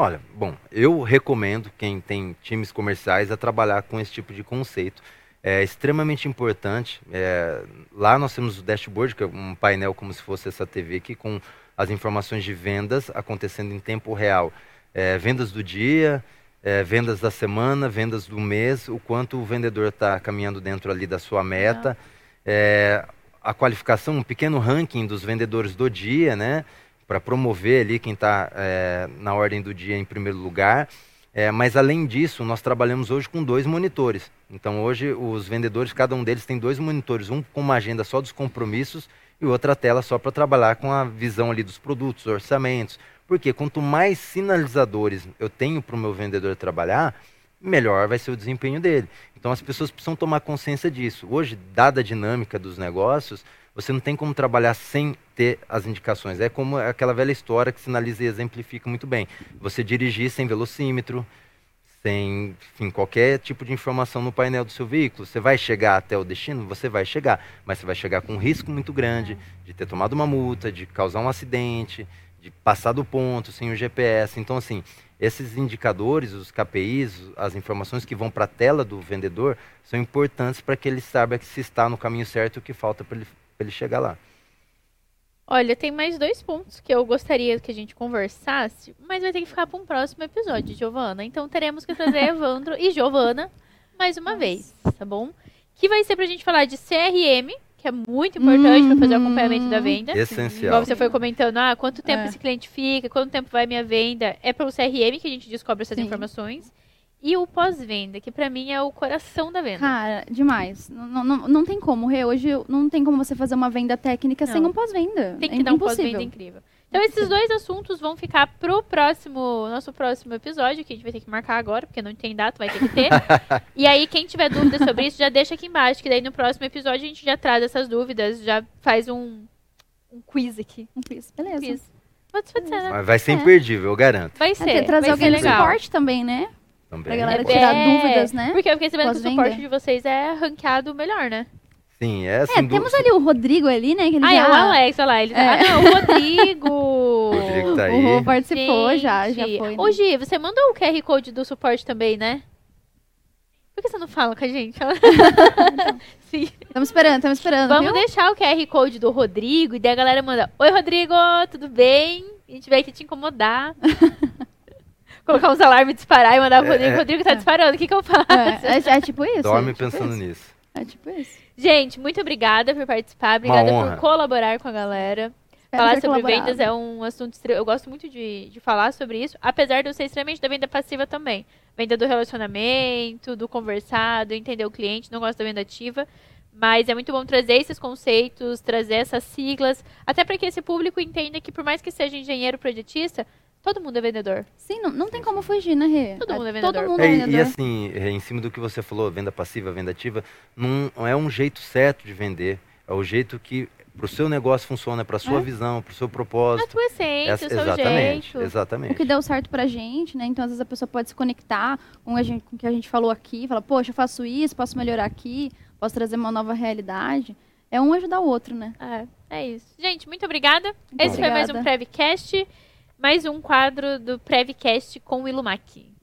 Olha, bom, eu recomendo quem tem times comerciais a trabalhar com esse tipo de conceito. É extremamente importante. É, lá nós temos o dashboard, que é um painel como se fosse essa TV aqui, com as informações de vendas acontecendo em tempo real. É, vendas do dia, é, vendas da semana, vendas do mês, o quanto o vendedor está caminhando dentro ali da sua meta, é, a qualificação, um pequeno ranking dos vendedores do dia, né, para promover ali quem está é, na ordem do dia em primeiro lugar. É, mas além disso, nós trabalhamos hoje com dois monitores. Então hoje os vendedores, cada um deles tem dois monitores, um com uma agenda só dos compromissos e outra tela só para trabalhar com a visão ali dos produtos, orçamentos. Porque quanto mais sinalizadores eu tenho para o meu vendedor trabalhar, melhor vai ser o desempenho dele. Então as pessoas precisam tomar consciência disso. Hoje, dada a dinâmica dos negócios, você não tem como trabalhar sem ter as indicações. É como aquela velha história que sinaliza e exemplifica muito bem. Você dirigir sem velocímetro, sem enfim, qualquer tipo de informação no painel do seu veículo. Você vai chegar até o destino? Você vai chegar, mas você vai chegar com um risco muito grande de ter tomado uma multa, de causar um acidente, de passar do ponto sem o GPS. Então, assim, esses indicadores, os KPIs, as informações que vão para a tela do vendedor, são importantes para que ele saiba que se está no caminho certo e o que falta para ele, ele chegar lá. Olha, tem mais dois pontos que eu gostaria que a gente conversasse, mas vai ter que ficar para um próximo episódio, Giovana. Então teremos que trazer Evandro e Giovana mais uma Nossa. vez, tá bom? Que vai ser para a gente falar de CRM, que é muito importante para fazer o acompanhamento da venda. Essencial. Igual você foi comentando, ah, quanto tempo é. esse cliente fica, quanto tempo vai minha venda. É pelo CRM que a gente descobre essas Sim. informações. E o pós-venda, que para mim é o coração da venda. Cara, demais. Não, não, não tem como, Rê. Hoje não tem como você fazer uma venda técnica não. sem um pós-venda. Tem que é dar um pós-venda incrível. Então, esses dois assuntos vão ficar pro próximo, nosso próximo episódio, que a gente vai ter que marcar agora, porque não tem data, vai ter que ter. e aí, quem tiver dúvidas sobre isso, já deixa aqui embaixo, que daí no próximo episódio a gente já traz essas dúvidas, já faz um, um quiz aqui. Um quiz, beleza. Um quiz. Pode, ser, né? Vai ser é. imperdível, eu garanto. Vai ser. trazer vai alguém ser do suporte também, né? Também. Pra galera tirar é, dúvidas, né? Porque eu fiquei sabendo que o suporte de vocês é ranqueado melhor, né? Sim, é assim. É, temos ali o Rodrigo ali, né? Que ele ah, já... é o Alex, olha lá. Ele... É. Ah, não, o Rodrigo. o Rodrigo tá aí. O Rô participou Gente. já, já foi. Né? Ô, Gi, você mandou o QR Code do suporte também, né? Por que você não fala com a gente? Sim. Estamos esperando, estamos esperando. Vamos viu? deixar o QR Code do Rodrigo e daí a galera manda: Oi, Rodrigo, tudo bem? A gente veio aqui te incomodar. colocar uns alarmes disparar e mandar pro Rodrigo. É, Rodrigo tá é. disparando, o que, que eu faço? É, é, é tipo isso. Dorme é tipo pensando isso. nisso. É tipo isso. Gente, muito obrigada por participar. Obrigada por colaborar com a galera. Espero falar sobre vendas é um assunto. Eu gosto muito de, de falar sobre isso, apesar de eu ser extremamente da venda passiva também. Venda do relacionamento, do conversado, entender o cliente. Não gosto da venda ativa. Mas é muito bom trazer esses conceitos, trazer essas siglas, até para que esse público entenda que, por mais que seja engenheiro projetista, Todo mundo é vendedor. Sim, não, não tem como fugir, né, Rê? Todo mundo é vendedor. Todo mundo é, é vendedor. E assim, em cima do que você falou, venda passiva, venda ativa, não é um jeito certo de vender. É o jeito que para o seu negócio funciona, para a sua é. visão, para o seu propósito. A tua essência, Essa, o seu exatamente, jeito. Exatamente. O que deu certo para a gente, né? Então, às vezes a pessoa pode se conectar com, a gente, com o que a gente falou aqui, fala, poxa, eu faço isso, posso melhorar aqui, posso trazer uma nova realidade. É um ajudar o outro, né? É, é isso. Gente, muito obrigada. Muito Esse obrigada. foi mais um Prevcast mais um quadro do Prevcast com o Ilumac.